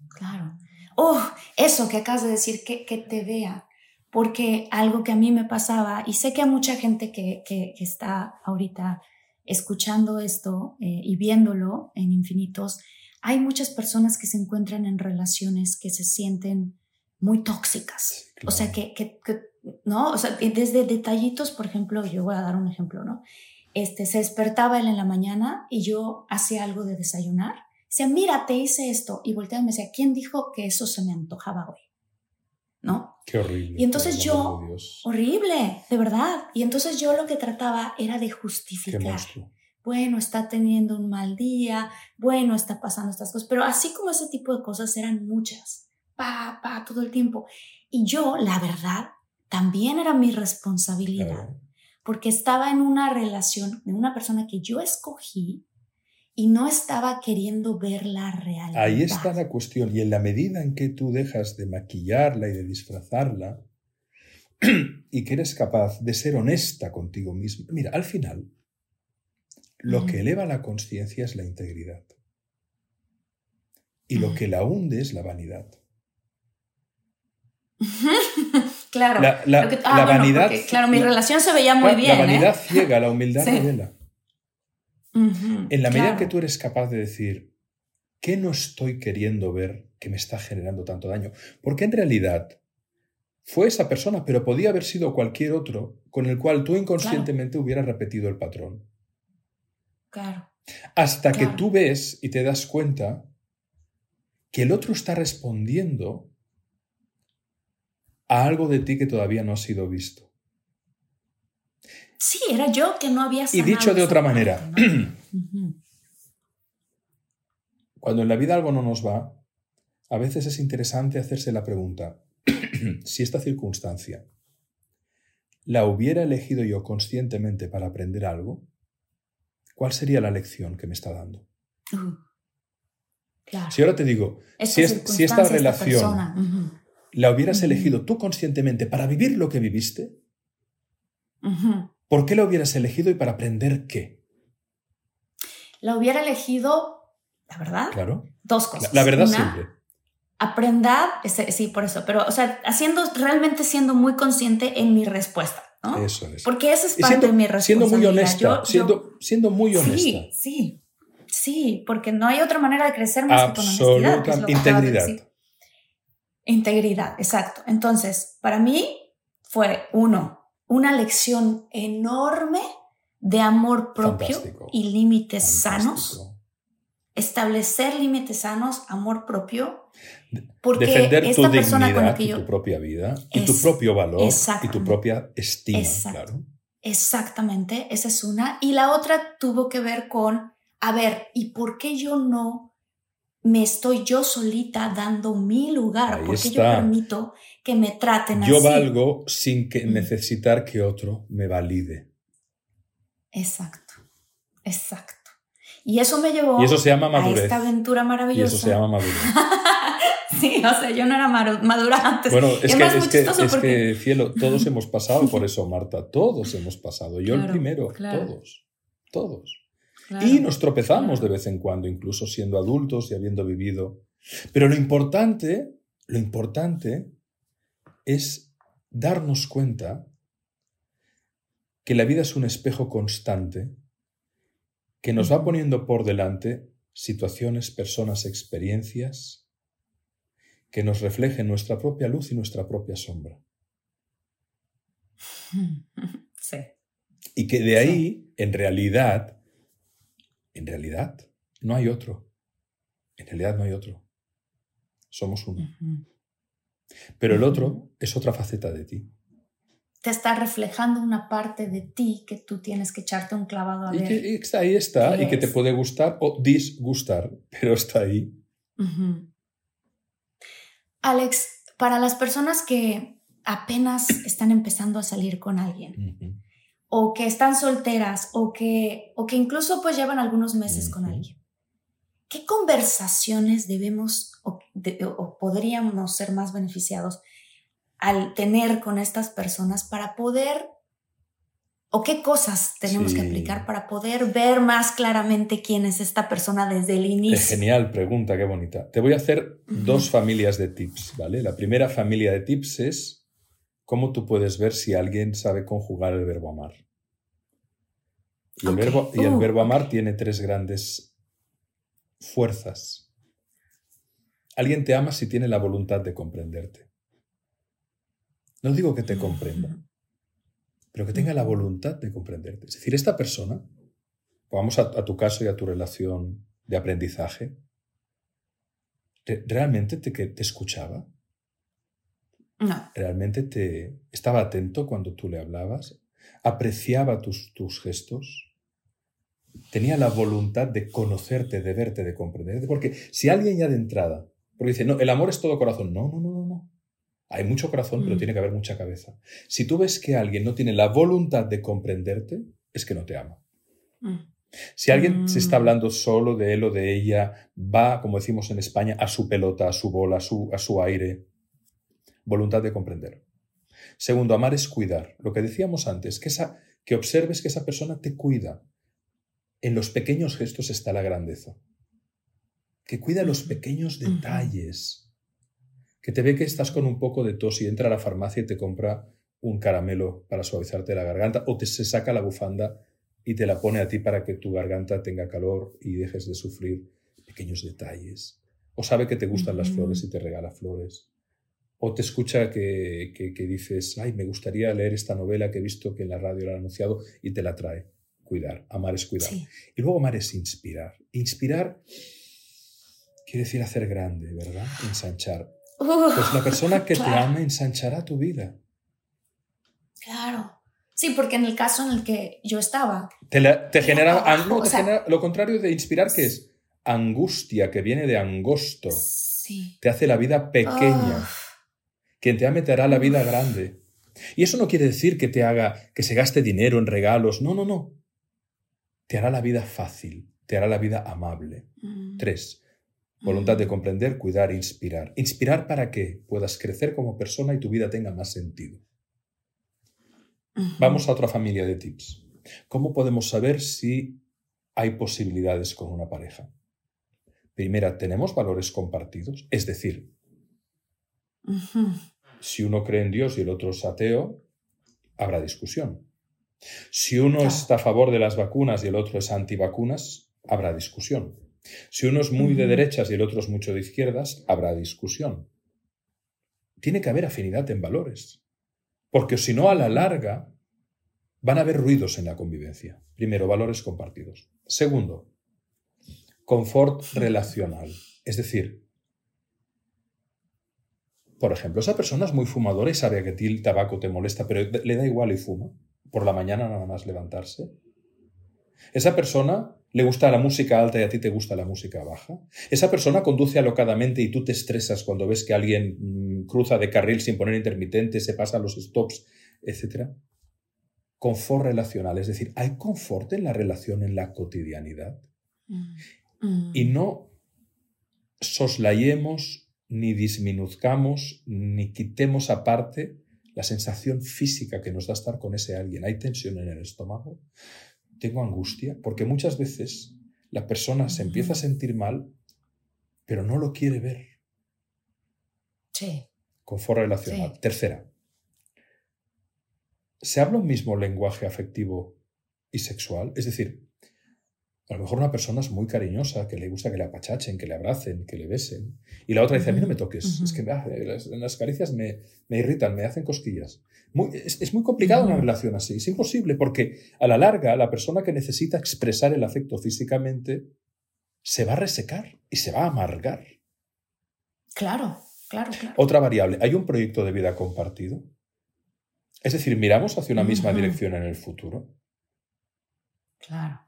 Claro. Oh, eso que acabas de decir, que, que te vea, porque algo que a mí me pasaba, y sé que a mucha gente que, que, está ahorita escuchando esto eh, y viéndolo en infinitos, hay muchas personas que se encuentran en relaciones que se sienten muy tóxicas. O sea, que, que, ¿no? O sea, desde detallitos, por ejemplo, yo voy a dar un ejemplo, ¿no? Este, se despertaba él en la mañana y yo hacía algo de desayunar. Decía, mira, te hice esto. Y volteaba y me decía, ¿quién dijo que eso se me antojaba hoy? ¿No? Qué horrible. Y entonces yo, horrible, de verdad. Y entonces yo lo que trataba era de justificar bueno, está teniendo un mal día, bueno, está pasando estas cosas, pero así como ese tipo de cosas eran muchas, pa, pa, todo el tiempo. Y yo, la verdad, también era mi responsabilidad, porque estaba en una relación de una persona que yo escogí y no estaba queriendo ver la realidad. Ahí está la cuestión, y en la medida en que tú dejas de maquillarla y de disfrazarla, y que eres capaz de ser honesta contigo mismo, mira, al final, lo que eleva la conciencia es la integridad. Y lo que la hunde es la vanidad. claro. La, ah, vanidad. claro, mi relación se veía muy bien. La vanidad ¿eh? ciega, la humildad revela. En la medida en que tú eres capaz de decir, ¿qué no estoy queriendo ver que me está generando tanto daño? Porque en realidad fue esa persona, pero podía haber sido cualquier otro con el cual tú inconscientemente hubieras repetido el patrón. Hasta que tú ves y te das cuenta que el otro está respondiendo a algo de ti que todavía no ha sido visto. Sí, era yo que no había Y dicho de otra manera, cuando en la vida algo no nos va, a veces es interesante hacerse la pregunta, si esta circunstancia la hubiera elegido yo conscientemente para aprender algo, ¿cuál sería la lección que me está dando? Si ahora te digo, si, esta relación la hubieras elegido tú conscientemente para vivir lo que viviste, ¿por qué la hubieras elegido y para aprender qué? La hubiera elegido, la verdad, claro. dos cosas. La, verdad siempre. Aprender, sí, por eso, pero, o sea, haciendo, realmente siendo muy consciente en mi respuesta. Eso es. Porque esa es parte de mi responsabilidad. Siendo muy honesta, siendo, siendo muy honesta. Sí, sí, sí, porque no hay otra manera de crecer más que con honestidad. integridad. Integridad, exacto. Entonces, para mí fue, uno, una lección enorme de amor propio y límites sanos. Establecer límites sanos, amor propio, porque Defender esta tu persona dignidad con tu propia vida y tu propio valor y tu propia estima, claro. Exactamente, esa es una. Y la otra tuvo que ver con, a ver, ¿y por qué yo no me estoy yo solita dando mi lugar? ¿Por qué yo permito que me traten así? Yo valgo sin que necesitar que otro me valide. Exacto, exacto. Y eso me llevó y eso se llama a esta aventura maravillosa. Y eso se llama madurez. sí, o sea, yo no era madura antes. Bueno, es, que, es, que, es que, cielo, todos hemos pasado por eso, Marta. Todos hemos pasado. Yo el primero, todos. Todos. y nos tropezamos de vez en cuando, incluso siendo adultos y habiendo vivido. Pero lo importante, lo importante es darnos cuenta que la vida es un espejo constante que nos va poniendo por delante situaciones, personas, experiencias que nos reflejen nuestra propia luz y nuestra propia sombra. Sí. Y que de ahí, en realidad, en realidad, no hay otro. En realidad no hay otro. Somos uno. Pero el otro es otra faceta de ti te está reflejando una parte de ti que tú tienes que echarte un clavado a ver. Y que, ahí está, y que te puede gustar o disgustar, pero está ahí. Alex, para las personas que apenas están empezando a salir con alguien o que están solteras o que, o que incluso pues llevan algunos meses con alguien. ¿Qué conversaciones debemos o, podríamos ser más beneficiados al tener con estas personas para poder o qué cosas tenemos que aplicar para poder ver más claramente quién es esta persona desde el inicio? Qué genial pregunta, qué bonita. Te voy a hacer dos familias de tips, ¿vale? La primera familia de tips es cómo tú puedes ver si alguien sabe conjugar el verbo amar. Y el, verbo, y el uh, verbo amar tiene tres grandes fuerzas. Alguien te ama si tiene la voluntad de comprenderte. No digo que te comprenda, pero que tenga la voluntad de comprenderte. Es decir, esta persona, vamos a, tu caso y a tu relación de aprendizaje, ¿realmente te, te escuchaba? No. ¿Realmente te estaba atento cuando tú le hablabas? ¿Apreciaba tus, tus gestos? ¿Tenía la voluntad de conocerte, de verte, de comprenderte? Porque si alguien ya de entrada, porque dice, no, el amor es todo corazón. No, no, no, no, no. Hay mucho corazón, pero mm. tiene que haber mucha cabeza. Si tú ves que alguien no tiene la voluntad de comprenderte, es que no te ama. Mm. Si alguien se está mm. hablando solo de él o de ella, va, como decimos en España, a su pelota, a su bola, a su, a su aire, voluntad de comprender. Segundo, amar es cuidar. Lo que decíamos antes, que, esa, que observes que esa persona te cuida. En los pequeños gestos está la grandeza. Que cuida los pequeños detalles que te ve que estás con un poco de tos y entra a la farmacia y te compra un caramelo para suavizarte la garganta o te se saca la bufanda y te la pone a ti para que tu garganta tenga calor y dejes de sufrir pequeños detalles. O sabe que te gustan las flores y te regala flores. O te escucha que, que, dices, ay, me gustaría leer esta novela que he visto que en la radio la han anunciado y te la trae. Cuidar, amar es cuidar. Y luego amar es inspirar. Inspirar quiere decir hacer grande, ¿verdad? Ensanchar. Pues la persona que te ama ensanchará tu vida. Claro. Sí, porque en el caso en el que yo estaba. Te, genera, lo contrario de inspirar, que es angustia, que viene de angosto. Sí. Te hace la vida pequeña. Quien te ame te hará la vida grande. Y eso no quiere decir que te haga, que se gaste dinero en regalos. No, no, no. Te hará la vida fácil, te hará la vida amable. Mm. Tres, Voluntad de comprender, cuidar, inspirar. Inspirar para que puedas crecer como persona y tu vida tenga más sentido. Vamos a otra familia de tips. ¿Cómo podemos saber si hay posibilidades con una pareja? Primera, ¿tenemos valores compartidos? Es decir, si uno cree en Dios y el otro es ateo, habrá discusión. Si uno está a favor de las vacunas y el otro es antivacunas, habrá discusión. Si uno es muy de derechas y el otro es mucho de izquierdas, habrá discusión. Tiene que haber afinidad en valores, porque si no, a la larga van a haber ruidos en la convivencia. Primero, valores compartidos. Segundo, confort relacional. Es decir, por ejemplo, esa persona es muy fumadora y sabe que a ti el tabaco te molesta, pero le da igual y fuma. Por la mañana nada más levantarse. Esa persona le gusta la música alta y a ti te gusta la música baja. Esa persona conduce alocadamente y tú te estresas cuando ves que alguien mm, cruza de carril sin poner intermitente, se pasa los stops, etc. Confort relacional, es decir, hay confort en la relación en la cotidianidad. Mm. Y no soslayemos, ni disminuzcamos, ni quitemos aparte la sensación física que nos da estar con ese alguien. Hay tensión en el estómago, tengo angustia, porque muchas veces la persona se empieza a sentir mal, pero no lo quiere ver. Sí. Confort relacional. Tercera, ¿se habla un mismo lenguaje afectivo y sexual? Es decir, a lo mejor una persona es muy cariñosa, que le gusta que le apachachen, que le abracen, que le besen. Y la otra dice, a mí no me toques, es que ah, las, caricias me, irritan, me hacen cosquillas. es, muy complicado una relación así, es imposible, porque a la larga la persona que necesita expresar el afecto físicamente se va a resecar y se va a amargar. Claro, claro, claro. Otra variable, ¿hay un proyecto de vida compartido? Es decir, miramos hacia una misma dirección en el futuro.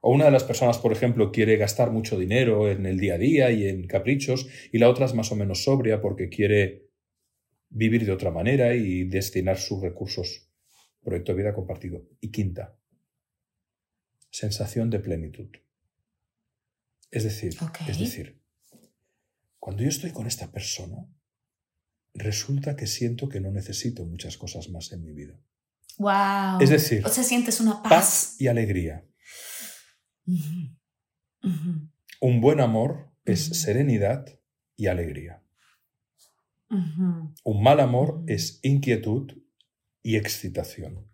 O una de las personas, por ejemplo, quiere gastar mucho dinero en el día a día y en caprichos, y la otra es más o menos sobria porque quiere vivir de otra manera y destinar sus recursos. Proyecto de vida compartido. Y quinta, sensación de plenitud. Es decir, es decir, cuando yo estoy con esta persona, resulta que siento que no necesito muchas cosas más en mi vida. Wow. Es decir, o sea, sientes una paz, y alegría. Un buen amor es serenidad y alegría. Un mal amor es inquietud y excitación.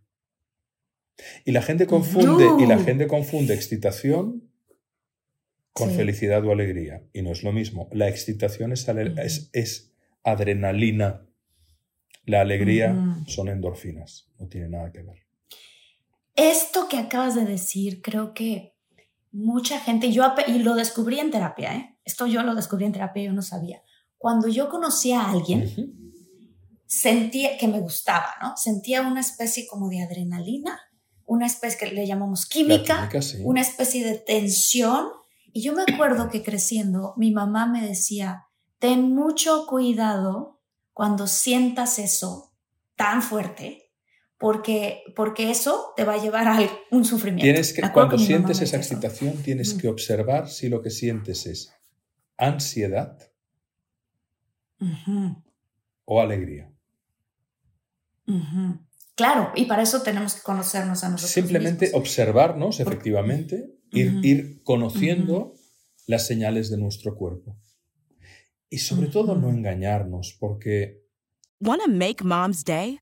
Y la gente confunde, y la gente confunde excitación con felicidad o alegría. Y no es lo mismo. La excitación es, es, adrenalina. La alegría son endorfinas. No tiene nada que ver. Esto que acabas de decir, creo que mucha gente, yo y lo descubrí en terapia, ¿eh? esto yo lo descubrí en terapia, yo no sabía. Cuando yo conocí a alguien, sentía que me gustaba, ¿no? Sentía una especie como de adrenalina, una especie que le llamamos química, una especie de tensión. Y yo me acuerdo que creciendo, mi mamá me decía, ten mucho cuidado cuando sientas eso tan fuerte, porque, porque eso te va a llevar a un sufrimiento. Tienes que, cuando sientes esa excitación, tienes que observar si lo que sientes es ansiedad o alegría. Claro, y para eso tenemos que conocernos a nosotros. Simplemente observarnos, efectivamente, ir, ir, conociendo las señales de nuestro cuerpo. Y sobre todo no engañarnos, porque... Wanna make mom's day?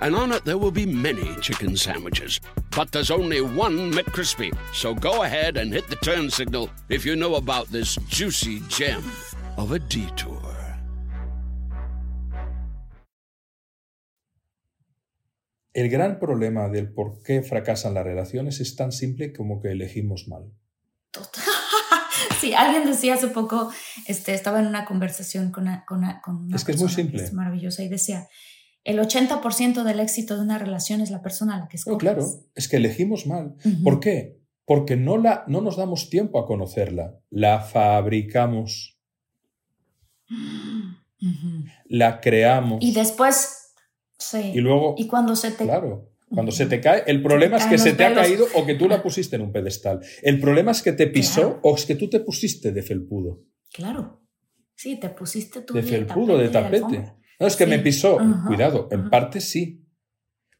and on it there will be many chicken sandwiches. But there's only one McCrispy. So go ahead and hit the turn signal if you know about this juicy gem of a detour. El gran problema del por qué fracasan las relaciones es tan simple como que elegimos mal. Total. Sí, alguien decía hace poco, este, estaba en una conversación con una, con Es que es muy simple. es maravillosa y decía, el 80% del éxito de una relación es la persona a la que escoges. claro, es que elegimos mal. ¿Por qué? Porque no, la, no nos damos tiempo a conocerla, la fabricamos, la creamos. Y después Sí. Y luego. Y cuando se te. Claro. Cuando se te cae, el problema es que se te ha caído o que tú la pusiste en un pedestal. El problema es que te pisó o es que tú te pusiste de felpudo. Claro. Sí, te pusiste tú de felpudo, de tapete. No, es que me pisó. cuidado, en parte sí.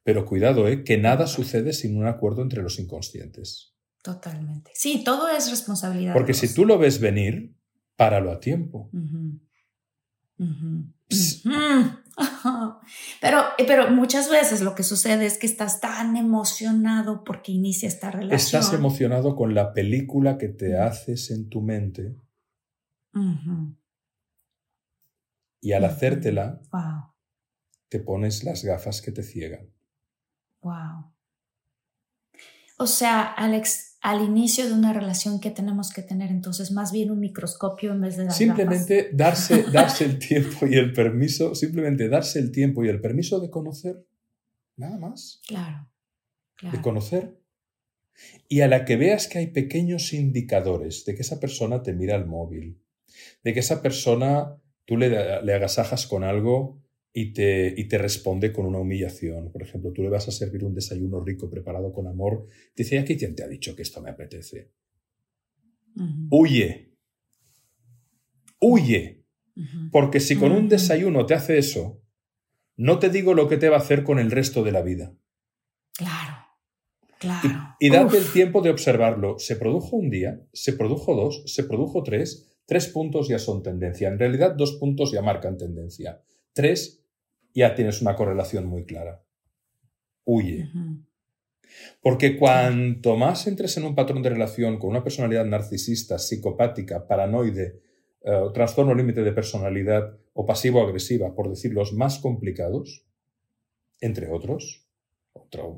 Pero cuidado, ¿eh? que nada sucede sin un acuerdo entre los inconscientes. Totalmente. Sí, todo es responsabilidad. Porque si tú lo ves venir, páralo a tiempo. Pero, pero muchas veces lo que sucede es que estás tan emocionado porque inicia esta relación. Estás emocionado con la película que te haces en tu mente. Y al hacértela, te pones las gafas que te ciegan. Wow. O sea, Alex, al inicio de una relación que tenemos que tener entonces más bien un microscopio en vez de simplemente darse darse el tiempo y el permiso simplemente darse el tiempo y el permiso de conocer nada más. Claro, de conocer. Y a la que veas que hay pequeños indicadores de que esa persona te mira el móvil de que esa persona tú le, le agasajas con algo y te, y te responde con una humillación. Por ejemplo, tú le vas a servir un desayuno rico preparado con amor. Te dice, aquí quién te ha dicho que esto me apetece? Huye. Huye. Porque si con un desayuno te hace eso, no te digo lo que te va a hacer con el resto de la vida. Claro. Claro. Y, y date el tiempo de observarlo. Se produjo un día, se produjo dos, se produjo tres. Tres puntos ya son tendencia. En realidad, dos puntos ya marcan tendencia. Tres ya tienes una correlación muy clara. Huye. Porque cuanto más entres en un patrón de relación con una personalidad narcisista, psicopática, paranoide, eh, trastorno límite de personalidad o pasivo-agresiva, por decir los más complicados, entre otros,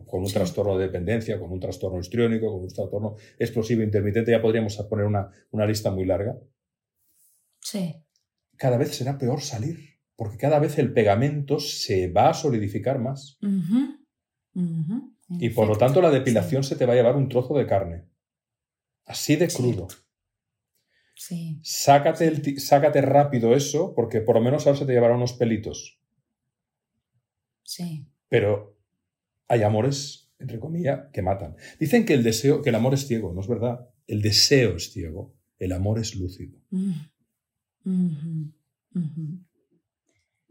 con un trastorno de dependencia, con un trastorno histriónico, con un trastorno explosivo intermitente, ya podríamos poner una, una lista muy larga. Sí. Cada vez será peor salir, porque cada vez el pegamento se va a solidificar más. Y por lo tanto la depilación se te va a llevar un trozo de carne. Así de crudo. Sí. Sácate, sácate rápido eso, porque por lo menos ahora se te llevará unos pelitos. Sí. Pero hay amores, entre comillas, que matan. Dicen que el deseo, que el amor es ciego, no es verdad. El deseo es ciego, el amor es lúcido.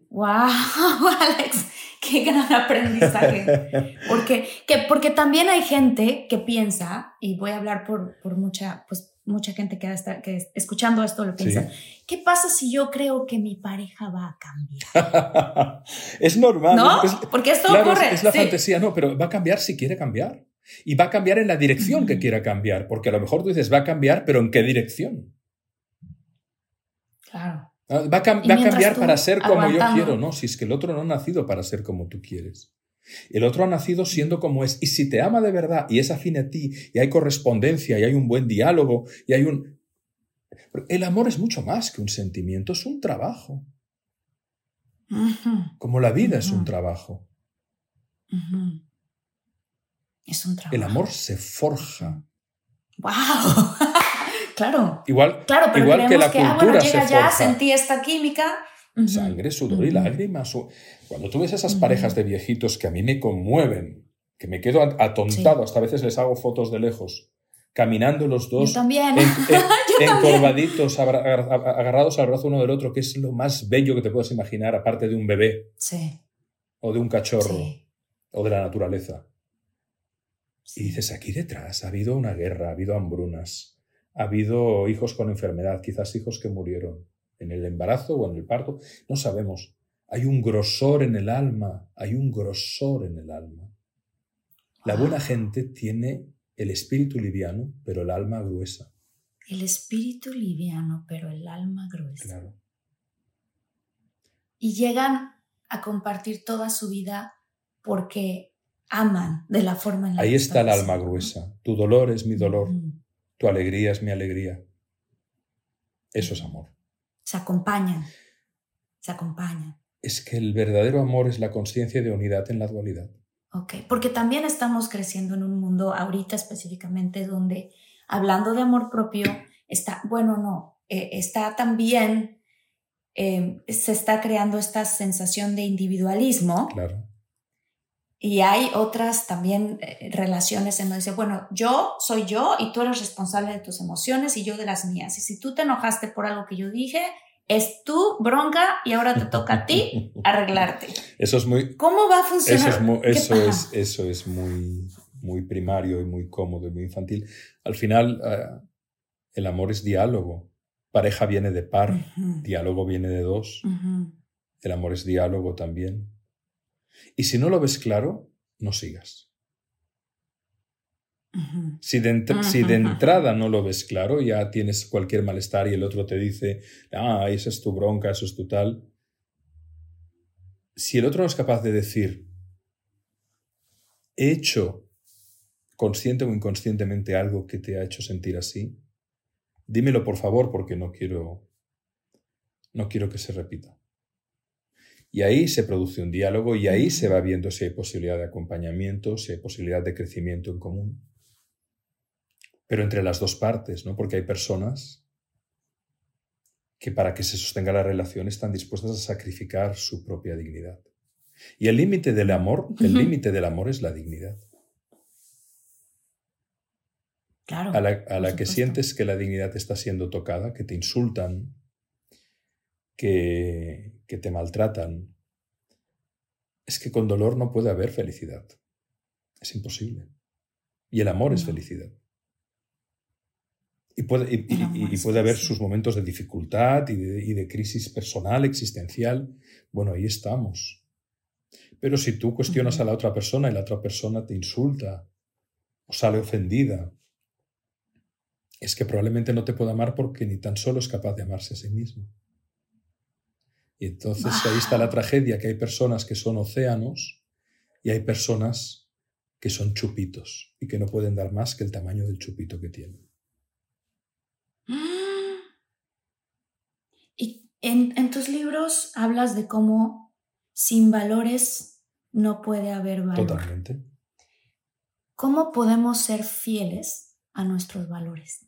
Wow, Alex, qué gran aprendizaje. Porque, que, porque también hay gente que piensa, y voy a hablar por, por mucha, pues, mucha gente que, está, que escuchando esto lo piensa, ¿qué pasa si yo creo que mi pareja va a cambiar? es normal. ¿No? Porque esto ocurre. Es, la fantasía, no, pero va a cambiar si quiere cambiar. Y va a cambiar en la dirección que quiera cambiar, porque a lo mejor tú dices, va a cambiar, pero ¿en qué dirección? Claro. Ah, va a, cambiar para ser como yo quiero, ¿no? Si es que el otro no ha nacido para ser como tú quieres. El otro ha nacido siendo como es. Y si te ama de verdad y es afín a ti y hay correspondencia y hay un buen diálogo y hay un... El amor es mucho más que un sentimiento, es un trabajo. Como la vida es un trabajo. Es un trabajo. El amor se forja. ¡Wow! claro. Igual, claro, pero igual que la que, ah, cultura llega se ya, forja. sentí esta química. Sangre, sudor y lágrimas. Cuando tú ves esas parejas de viejitos que a mí me conmueven, que me quedo atontado, hasta a veces les hago fotos de lejos, caminando los dos, también. encorvaditos, agarrados al brazo uno del otro, que es lo más bello que te puedes imaginar, aparte de un bebé. Sí. O de un cachorro. Sí. O de la naturaleza. Y dices, aquí detrás ha habido una guerra, ha habido hambrunas, ha habido hijos con enfermedad, quizás hijos que murieron en el embarazo o en el parto, no sabemos. Hay un grosor en el alma, hay un grosor en el alma. La buena gente tiene el espíritu liviano, pero el alma gruesa. El espíritu liviano, pero el alma gruesa. Claro. Y llegan a compartir toda su vida porque aman de la forma en la Ahí que está el alma gruesa. Tu dolor es mi dolor. Tu alegría es mi alegría. Eso es amor. Se acompañan. Se acompañan. Es que el verdadero amor es la conciencia de unidad en la dualidad. Ok, porque también estamos creciendo en un mundo ahorita específicamente donde hablando de amor propio está, bueno, no, eh, está también, eh, se está creando esta sensación de individualismo Claro. Y hay otras también eh, relaciones en donde dice, bueno, yo soy yo y tú eres responsable de tus emociones y yo de las mías. Y si tú te enojaste por algo que yo dije, es tu bronca y ahora te toca a ti arreglarte. Eso es muy, ¿Cómo va a funcionar? Eso es muy, ¿Qué eso es, eso es muy, muy primario y muy cómodo y muy infantil. Al final, eh, el amor es diálogo. Pareja viene de par, diálogo viene de dos. El amor es diálogo también. Y si no lo ves claro, no sigas. Si de, si de entrada no lo ves claro, ya tienes cualquier malestar y el otro te dice, ah, esa es tu bronca, eso es tu tal. Si el otro no es capaz de decir, he hecho consciente o inconscientemente algo que te ha hecho sentir así, dímelo por favor porque no quiero, no quiero que se repita. Y ahí se produce un diálogo y ahí se va viendo si hay posibilidad de acompañamiento, si hay posibilidad de crecimiento en común pero entre las dos partes, ¿no? Porque hay personas que para que se sostenga la relación están dispuestas a sacrificar su propia dignidad. Y el límite del amor, el límite del amor es la dignidad. Claro. A la, a la que sientes que la dignidad está siendo tocada, que te insultan, que, que te maltratan, es que con dolor no puede haber felicidad. Es imposible. Y el amor es felicidad. Y puede, y- puede haber sus momentos de dificultad y de, y de crisis personal, existencial. Bueno, ahí estamos. Pero si tú cuestionas a la otra persona y la otra persona te insulta o sale ofendida, es que probablemente no te pueda amar porque ni tan solo es capaz de amarse a sí mismo. Y entonces ahí está la Wow. tragedia, que hay personas que son océanos Y hay personas que son chupitos y que no pueden dar más que el tamaño del chupito que tienen. Y en, tus libros hablas de cómo sin valores no puede haber valor. Totalmente. ¿Cómo podemos ser fieles a nuestros valores?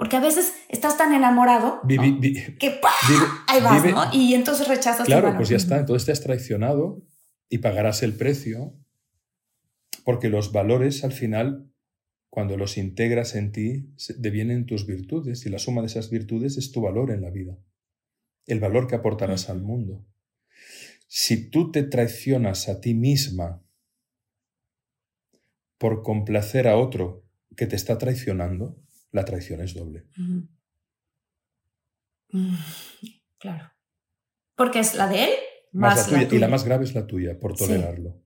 Porque a veces estás tan enamorado que ahí vas, ¿no? Y entonces rechazas Claro, pues ya está. Entonces te has traicionado y pagarás el precio porque los valores al final, cuando los integras en ti, devienen tus virtudes y la suma de esas virtudes es tu valor en la vida, el valor que aportarás al mundo. Si tú te traicionas a ti misma por complacer a otro que te está traicionando, la traición es doble. Claro. Porque es la de él más, la tuya. Y la más grave es la tuya, por tolerarlo.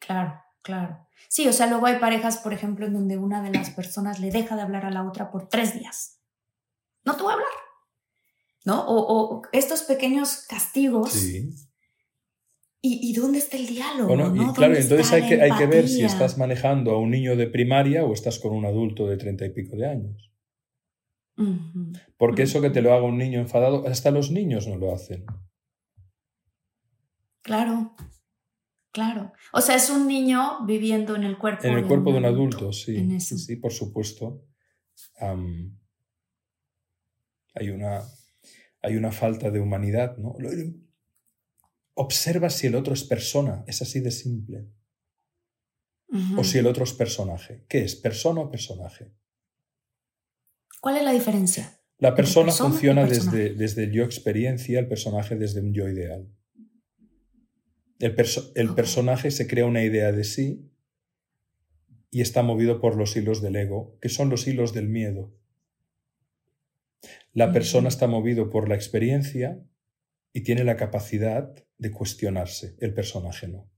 Claro, claro. Sí, o sea, luego hay parejas, por ejemplo, en donde una de las personas le deja de hablar a la otra por tres días. No te voy a hablar. ¿No? O, estos pequeños castigos. Sí. ¿Y, dónde está el diálogo? Bueno, y claro, entonces hay que, hay que ver si estás manejando a un niño de primaria o estás con un adulto de treinta y pico de años. Porque eso que te lo haga un niño enfadado, hasta los niños no lo hacen. Claro, claro. O sea, es un niño viviendo en el cuerpo. En el cuerpo de un adulto, sí. Sí, por supuesto. hay, una, hay una falta de humanidad, ¿no? Observa si el otro es persona, es así de simple. O si el otro es personaje. ¿Qué es? ¿Persona o personaje? ¿Cuál es la diferencia? La persona, funciona desde, desde el yo experiencia, el personaje desde un yo ideal. El, el personaje se crea una idea de sí y está movido por los hilos del ego, que son los hilos del miedo. La persona está movido por la experiencia y tiene la capacidad de cuestionarse, el personaje no.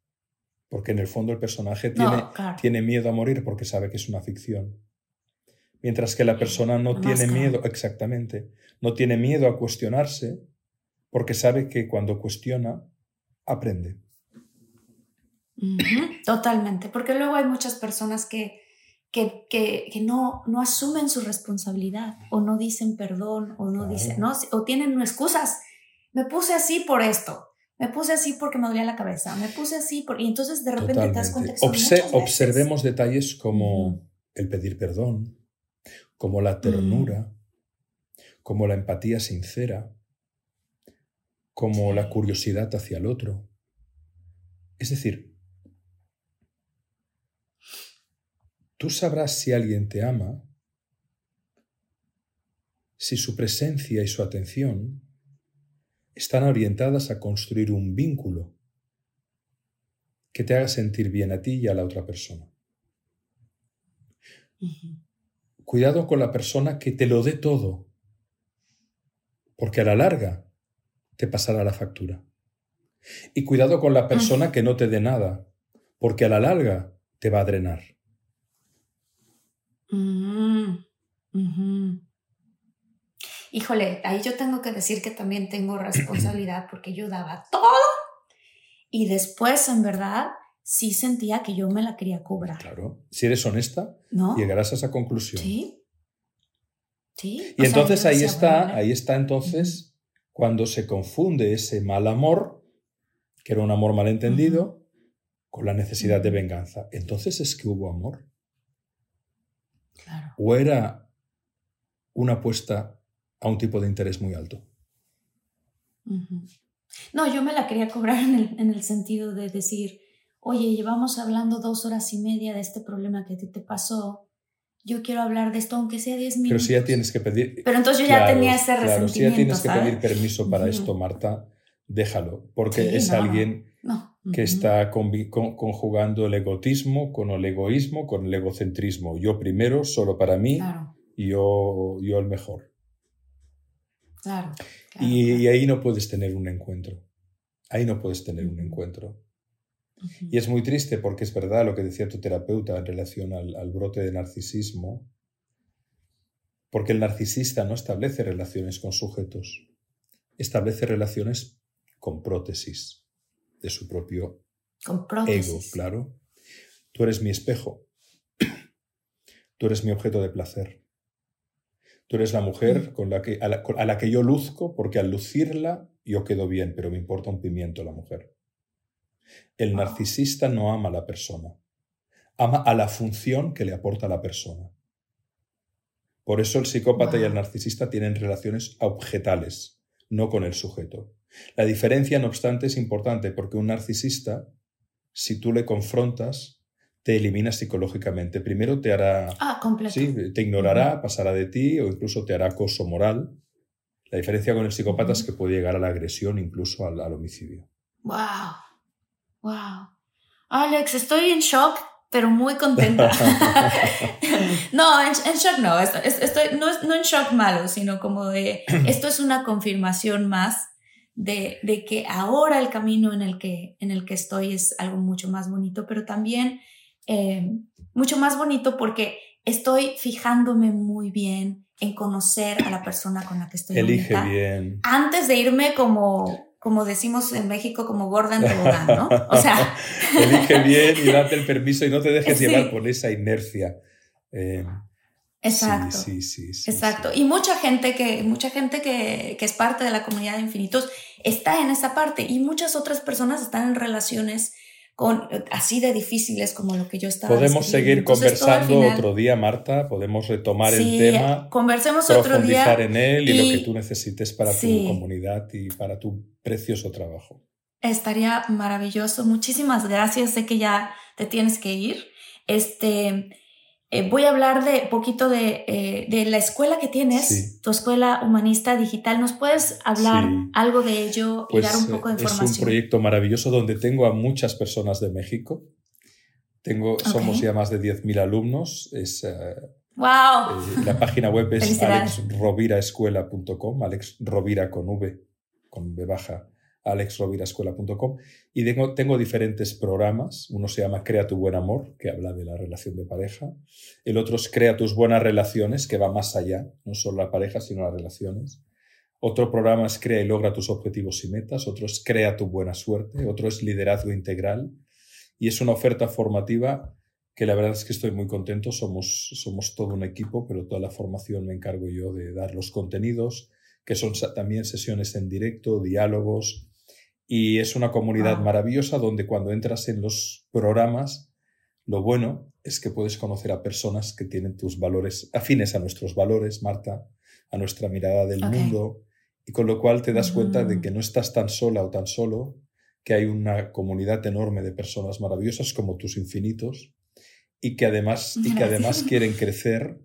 Porque en el fondo el personaje tiene, tiene miedo a morir porque sabe que es una ficción. Mientras que la persona no tiene miedo, exactamente, no tiene miedo a cuestionarse porque sabe que cuando cuestiona, aprende. Totalmente, porque luego hay muchas personas que, que, que, no, no asumen su responsabilidad o no dicen perdón o no dicen, no, o tienen excusas me puse así por esto, me puse así porque me dolía la cabeza, me puse así por... y entonces de repente te das cuenta Observemos detalles como el pedir perdón, como la ternura, como la empatía sincera, como la curiosidad hacia el otro. Es decir, tú sabrás si alguien te ama si su presencia y su atención están orientadas a construir un vínculo que te haga sentir bien a ti y a la otra persona. Cuidado con la persona que te lo dé todo, porque a la larga te pasará la factura. Y cuidado con la persona que no te dé nada, porque a la larga te va a drenar. Híjole, ahí yo tengo que decir que también tengo responsabilidad porque yo daba todo y después, en verdad, sí sentía que yo me la quería cobrar. Claro, si eres honesta, llegarás a esa conclusión. Sí. Sí. Y entonces ahí está, ahí está entonces cuando se confunde ese mal amor, que era un amor malentendido, con la necesidad de venganza. Entonces es que hubo amor. Claro. O era una apuesta a un tipo de interés muy alto. No, yo me la quería cobrar en el, sentido de decir, oye, llevamos hablando dos horas y media de este problema que a ti te pasó. Yo quiero hablar de esto, aunque sea diez minutos. Pero si ya tienes que pedir. Pero entonces yo ya tenía ese resentimiento. si ya tienes que pedir permiso para esto, Marta, déjalo. Porque es alguien que está conjugando el egotismo con el egoísmo, con el egocentrismo. Yo primero, solo para mí, y yo, yo el mejor. Y, ahí no puedes tener un encuentro. Ahí no puedes tener un encuentro. Y es muy triste porque es verdad lo que decía tu terapeuta en relación al, al, brote de narcisismo, porque el narcisista no establece relaciones con sujetos, establece relaciones con prótesis de su propio Con ego, claro. Tú eres mi espejo. Tú eres mi objeto de placer. Tú eres la mujer con la que, a, la, que yo luzco porque al lucirla yo quedo bien, pero me importa un pimiento la mujer. El ah. narcisista no ama a la persona, ama a la función que le aporta a la persona. Por eso el psicópata y el narcisista tienen relaciones objetales, no con el sujeto. La diferencia, no obstante, es importante porque un narcisista, si tú le confrontas, te elimina psicológicamente. Primero te hará... Ah, Sí, te ignorará, pasará de ti o incluso te hará acoso moral. La diferencia con el psicópata es que puede llegar a la agresión, incluso al, homicidio. ¡Wow! ¡Wow! Alex, estoy en shock, pero muy contenta. no, en, shock no. Estoy, no, no en shock malo, sino como de... Esto es una confirmación más de, de, que ahora el camino en el, que, en el que estoy es algo mucho más bonito, pero también eh, mucho más bonito porque estoy fijándome muy bien en conocer a la persona con la que estoy. Elige bien. Antes de irme como, como decimos en México, como gorda en tobogán, ¿no? O sea. Elige bien y date el permiso y no te dejes llevar por esa inercia. Eh, Exacto. Sí, sí, sí, Exacto. Y mucha gente, que, mucha gente que, que, es parte de la comunidad de infinitos está en esa parte y muchas otras personas están en relaciones con, así de difíciles como lo que yo estaba Podemos seguir conversando otro día, Marta, podemos retomar el tema, conversemos otro día en él y, lo que tú necesites para tu comunidad y para tu precioso trabajo. Estaría maravilloso. Muchísimas gracias. Sé que ya te tienes que ir. Este, eh, voy a hablar de poquito de, eh, de la escuela que tienes, tu escuela humanista digital. ¿Nos puedes hablar algo de ello y dar un pues, poco de información? Eh, es un proyecto maravilloso donde tengo a muchas personas de México. Tengo, Somos ya más de 10.000 alumnos. Es, wow. la página web es alexroviraescuela.com, Alex Rovira con V, con B baja, alexrovirascuela.com y tengo, diferentes programas. Uno se llama Crea tu buen amor, que habla de la relación de pareja. El otro es Crea tus buenas relaciones, que va más allá, no solo la pareja, sino las relaciones. Otro programa es Crea y logra tus objetivos y metas. Otro es Crea tu buena suerte. Otro es Liderazgo integral. Y es una oferta formativa que la verdad es que estoy muy contento. Somos, somos todo un equipo, pero toda la formación me encargo yo de dar los contenidos, que son también sesiones en directo, diálogos, y es una comunidad maravillosa donde cuando entras en los programas, lo bueno es que puedes conocer a personas que tienen tus valores afines a nuestros valores, Marta, a nuestra mirada del mundo, y con lo cual te das cuenta de que no estás tan sola o tan solo, que hay una comunidad enorme de personas maravillosas como tus infinitos y que además, y que además quieren crecer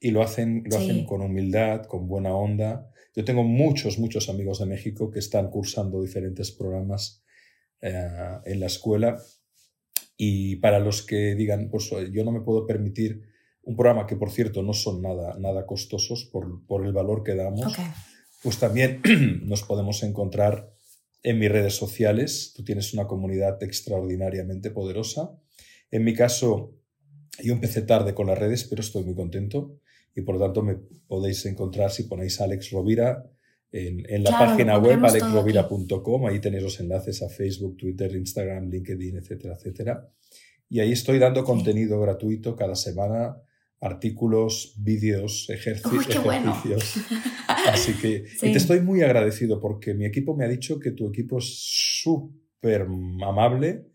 y lo hacen, lo hacen con humildad, con buena onda yo tengo muchos, muchos amigos de México que están cursando diferentes programas eh, en la escuela y para los que digan, pues yo no me puedo permitir un programa que, por cierto, no son nada, nada costosos por, por el valor que damos, pues también nos podemos encontrar en mis redes sociales. Tú tienes una comunidad extraordinariamente poderosa. En mi caso, yo empecé tarde con las redes, pero estoy muy contento y por lo tanto me podéis encontrar si ponéis Alex Rovira en, en la página web alexrovira.com, ahí tenéis los enlaces a Facebook, Twitter, Instagram, LinkedIn, etcétera, etcétera. Y ahí estoy dando contenido gratuito cada semana, artículos, vídeos, ejercicios. Así que y te estoy muy agradecido porque mi equipo me ha dicho que tu equipo es súper amable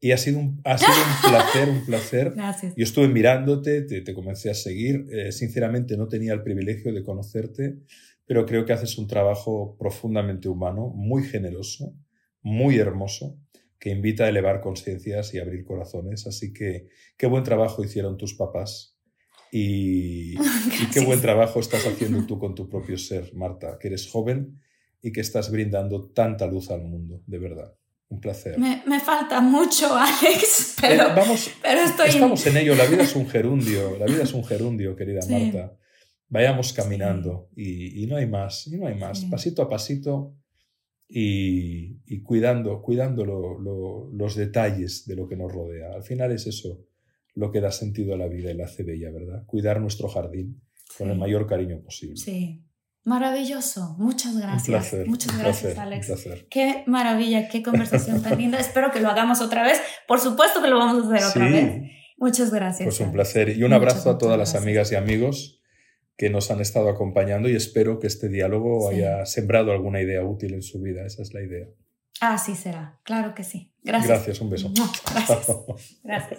y ha sido un, ha sido un placer, un placer. Gracias. Yo estuve mirándote, te, te comencé a seguir. Eh, sinceramente no tenía el privilegio de conocerte, pero creo que haces un trabajo profundamente humano, muy generoso, muy hermoso, que invita a elevar conciencias y abrir corazones. Así que qué buen trabajo hicieron tus papás. Y, y qué buen trabajo estás haciendo tú con tu propio ser, Marta, que eres joven y que estás brindando tanta luz al mundo, de verdad. Un placer. Me, me falta mucho, Alex, pero, eh, vamos, pero estoy... Estamos en ello. La vida es un gerundio. La vida es un gerundio, querida Marta. Vayamos caminando y, y, no hay más. Y no hay más. Pasito a pasito y, y cuidando, cuidando lo, lo, los detalles de lo que nos rodea. Al final es eso lo que da sentido a la vida y la hace bella, ¿verdad? Cuidar nuestro jardín con el mayor cariño posible. Sí. Maravilloso, muchas gracias. Un placer, muchas un gracias, placer, Alex. Un placer. Qué maravilla, qué conversación tan linda. Espero que lo hagamos otra vez. Por supuesto que lo vamos a hacer otra Sí. vez. Muchas gracias. Pues un placer. Y un Muchas, abrazo a todas las gracias. amigas y amigos que nos han estado acompañando y espero que este diálogo Sí. haya sembrado alguna idea útil en su vida. Esa es la idea. Así será, claro que sí. Gracias. Gracias, un beso. Gracias. Gracias.